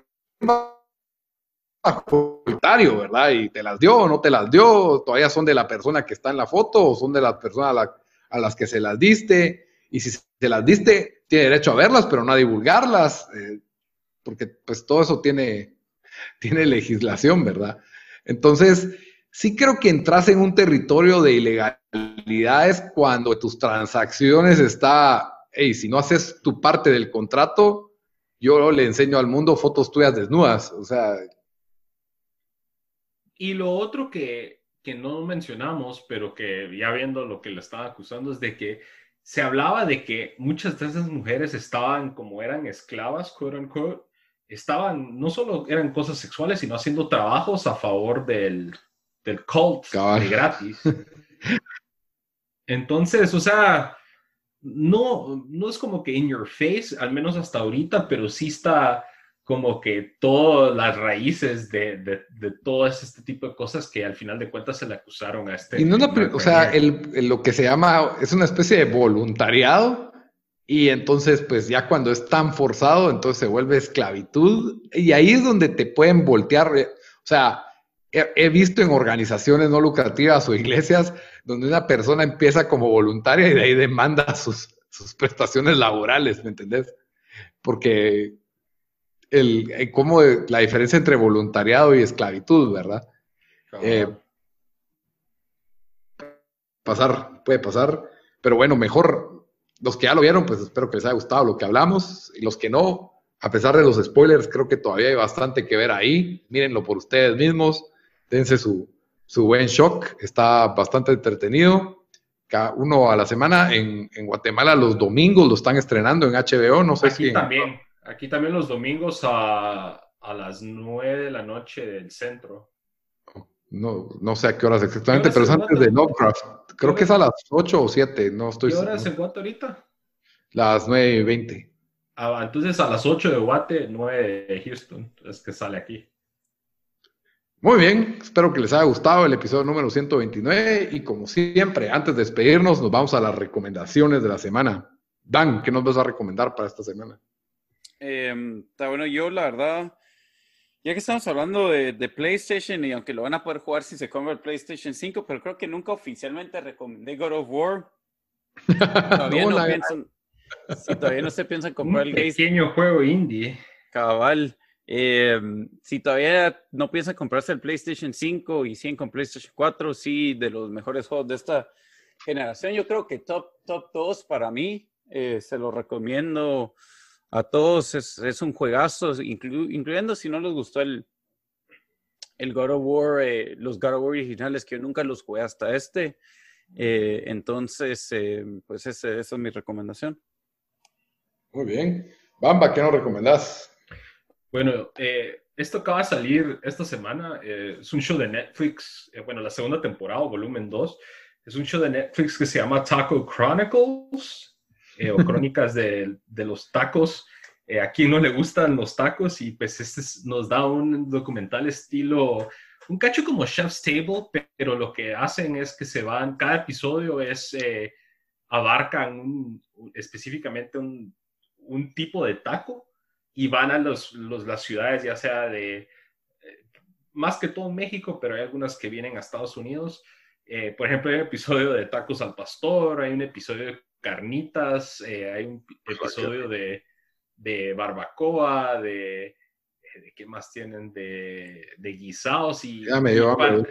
voluntario, ¿verdad? Y te las dio o no te las dio, todavía son de la persona que está en la foto o son de las personas a, las que se las diste. Y si se las diste, tiene derecho a verlas, pero no a divulgarlas, eh, porque pues todo eso tiene, tiene legislación, ¿verdad? Entonces, sí creo que entras en un territorio de ilegalidades cuando tus transacciones está, hey, si no haces tu parte del contrato, yo le enseño al mundo fotos tuyas desnudas, o sea, y lo otro que, no mencionamos, pero que ya viendo lo que le estaba acusando, es de que se hablaba de que muchas de esas mujeres estaban, como eran esclavas, quote unquote, estaban, no solo eran cosas sexuales, sino haciendo trabajos a favor del, del cult de gratis. Entonces, o sea, no, no es como que in your face, al menos hasta ahorita, pero sí está como que todas las raíces de, de, de, todo este tipo de cosas que al final de cuentas se le acusaron a este. Y no, o sea, el, lo que se llama, es una especie de voluntariado y entonces pues ya cuando es tan forzado, entonces se vuelve esclavitud y ahí es donde te pueden voltear, o sea, he, he visto en organizaciones no lucrativas o iglesias donde una persona empieza como voluntaria y de ahí demanda sus, sus prestaciones laborales, ¿me entendés? Porque el, eh, cómo la diferencia entre voluntariado y esclavitud, ¿verdad? Eh, pasar, puede pasar, pero bueno, mejor los que ya lo vieron, pues espero que les haya gustado lo que hablamos, y los que no, a pesar de los spoilers, creo que todavía hay bastante que ver ahí, mírenlo por ustedes mismos, dense su, su buen shock, está bastante entretenido, cada uno a la semana, en, en Guatemala los domingos lo están estrenando en HBO, no sé Aquí si... también, aquí también los domingos a, a las 9 de la noche del centro. No, no sé a qué horas exactamente, ¿Qué pero horas es antes de? Lovecraft. Creo que es a las 8 o 7, no estoy ¿Qué hora es seguro. en Guate ahorita? Las 9 y 20. Ah, entonces a las 8 de Guate, 9 de Houston, es que sale aquí. Muy bien, espero que les haya gustado el episodio número 129 y como siempre, antes de despedirnos, nos vamos a las recomendaciones de la semana. Dan, ¿qué nos vas a recomendar para esta semana? Eh, está bueno, yo la verdad, ya que estamos hablando de, de PlayStation y aunque lo van a poder jugar si se compra el PlayStation 5, pero creo que nunca oficialmente recomendé God of War. Todavía No, no, la- piensan, si todavía no se piensan Un comprar el Gaze pequeño juego indie. Cabal. Eh, si todavía no piensan comprarse el PlayStation 5 y siguen con PlayStation 4, sí, de los mejores juegos de esta generación, yo creo que top, top 2 para mí, eh, se lo recomiendo a todos, es, es un juegazo, inclu- incluyendo si no les gustó el, el God of War, eh, los God of War originales, que yo nunca los jugué hasta este. Eh, entonces, eh, pues ese- esa es mi recomendación. Muy bien. Bamba, ¿qué nos recomendás? Bueno, eh, esto acaba de salir esta semana. eh, es un show de Netflix, eh, bueno, la segunda temporada, volumen 2. Es un show de Netflix que se llama Taco Chronicles, eh, o Crónicas de, de los Tacos. Eh, a quien no le gustan los tacos y pues este es- nos da un documental estilo, un cacho como Chef's Table, pero lo que hacen es que se van, cada episodio es, eh, abarcan específicamente un, un tipo de taco y van a los, los- las ciudades, ya sea de, eh, más que todo México, pero hay algunas que vienen a Estados Unidos. Eh, por ejemplo, hay un episodio de tacos al pastor, hay un episodio de carnitas, eh, hay un episodio de, de barbacoa, de, eh, de qué más tienen, de, de guisados y... Ya me dio para-.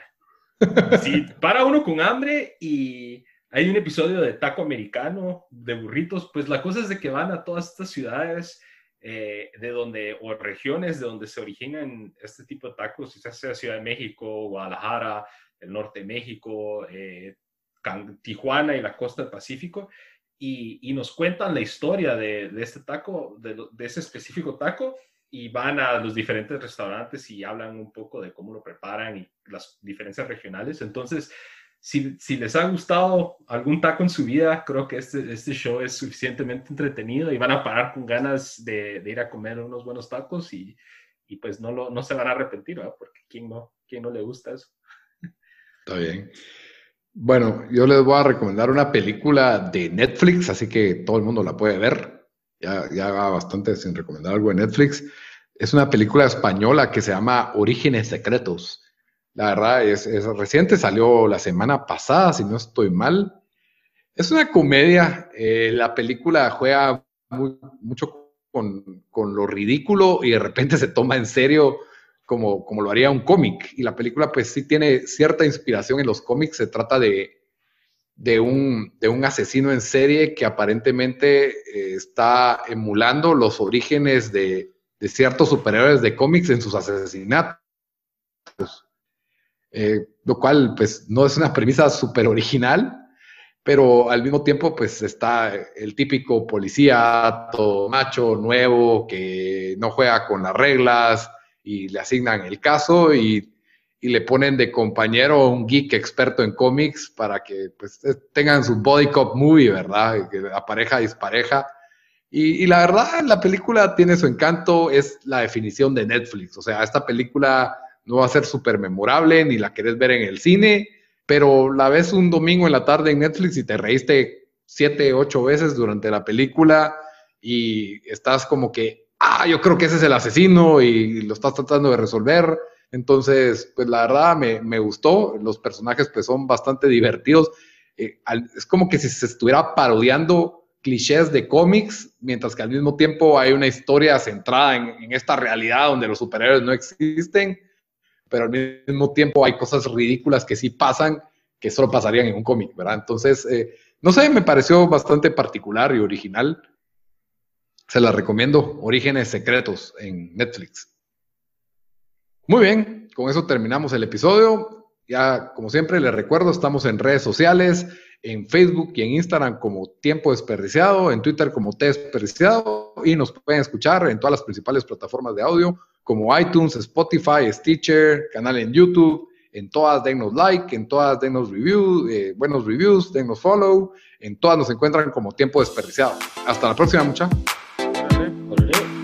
Sí, para uno con hambre y hay un episodio de taco americano, de burritos, pues la cosa es de que van a todas estas ciudades eh, de donde, o regiones de donde se originan este tipo de tacos, quizás sea Ciudad de México, Guadalajara, el norte de México, eh, Tijuana y la costa del Pacífico, y, y nos cuentan la historia de, de este taco, de, de ese específico taco, y van a los diferentes restaurantes y hablan un poco de cómo lo preparan y las diferencias regionales. Entonces, si, si les ha gustado algún taco en su vida, creo que este, este show es suficientemente entretenido y van a parar con ganas de, de ir a comer unos buenos tacos y, y pues no, lo, no se van a arrepentir, ¿verdad? Porque ¿quién no, quién no le gusta eso? Está bien. Bueno, yo les voy a recomendar una película de Netflix, así que todo el mundo la puede ver. Ya, ya va bastante sin recomendar algo de Netflix. Es una película española que se llama Orígenes Secretos. La verdad es, reciente, salió la semana pasada, si no estoy mal. Es una comedia. eh, la película juega mucho con, con lo ridículo y de repente se toma en serio como, como lo haría un cómic. Y la película pues sí tiene cierta inspiración en los cómics. Se trata de, de, un, de un asesino en serie que aparentemente eh, está emulando los orígenes de, de ciertos superhéroes de cómics en sus asesinatos. Eh, lo cual pues no es una premisa súper original, pero al mismo tiempo pues está el típico policía, todo macho, nuevo, que no juega con las reglas y le asignan el caso y, y le ponen de compañero un geek experto en cómics para que pues eh, tengan su body cop movie, ¿verdad? La pareja dispareja. Y, y la verdad, la película tiene su encanto, es la definición de Netflix. O sea, esta película no va a ser súper memorable, ni la querés ver en el cine, pero la ves un domingo en la tarde en Netflix y te reíste siete, ocho veces durante la película y estás como que, ah, yo creo que ese es el asesino y lo estás tratando de resolver. Entonces, pues la verdad me, me gustó, los personajes pues son bastante divertidos. Eh, al- es como que si se estuviera parodiando clichés de cómics, mientras que al mismo tiempo hay una historia centrada en, esta realidad donde los superhéroes no existen, pero al mismo tiempo hay cosas ridículas que sí pasan, que solo pasarían en un cómic, ¿verdad? Entonces, eh, no sé, me pareció bastante particular y original. Se la recomiendo, Orígenes Secretos en Netflix. Muy bien, con eso terminamos el episodio. Ya, como siempre, les recuerdo, estamos en redes sociales, en Facebook y en Instagram como Tiempo Desperdiciado, en Twitter como T Desperdiciado y nos pueden escuchar en todas las principales plataformas de audio como iTunes, Spotify, Stitcher, canal en YouTube, en todas denos like, en todas denos review, eh, buenos reviews, denos follow, en todas nos encuentran como Tiempo Desperdiciado. Hasta la próxima, muchachos. what it is.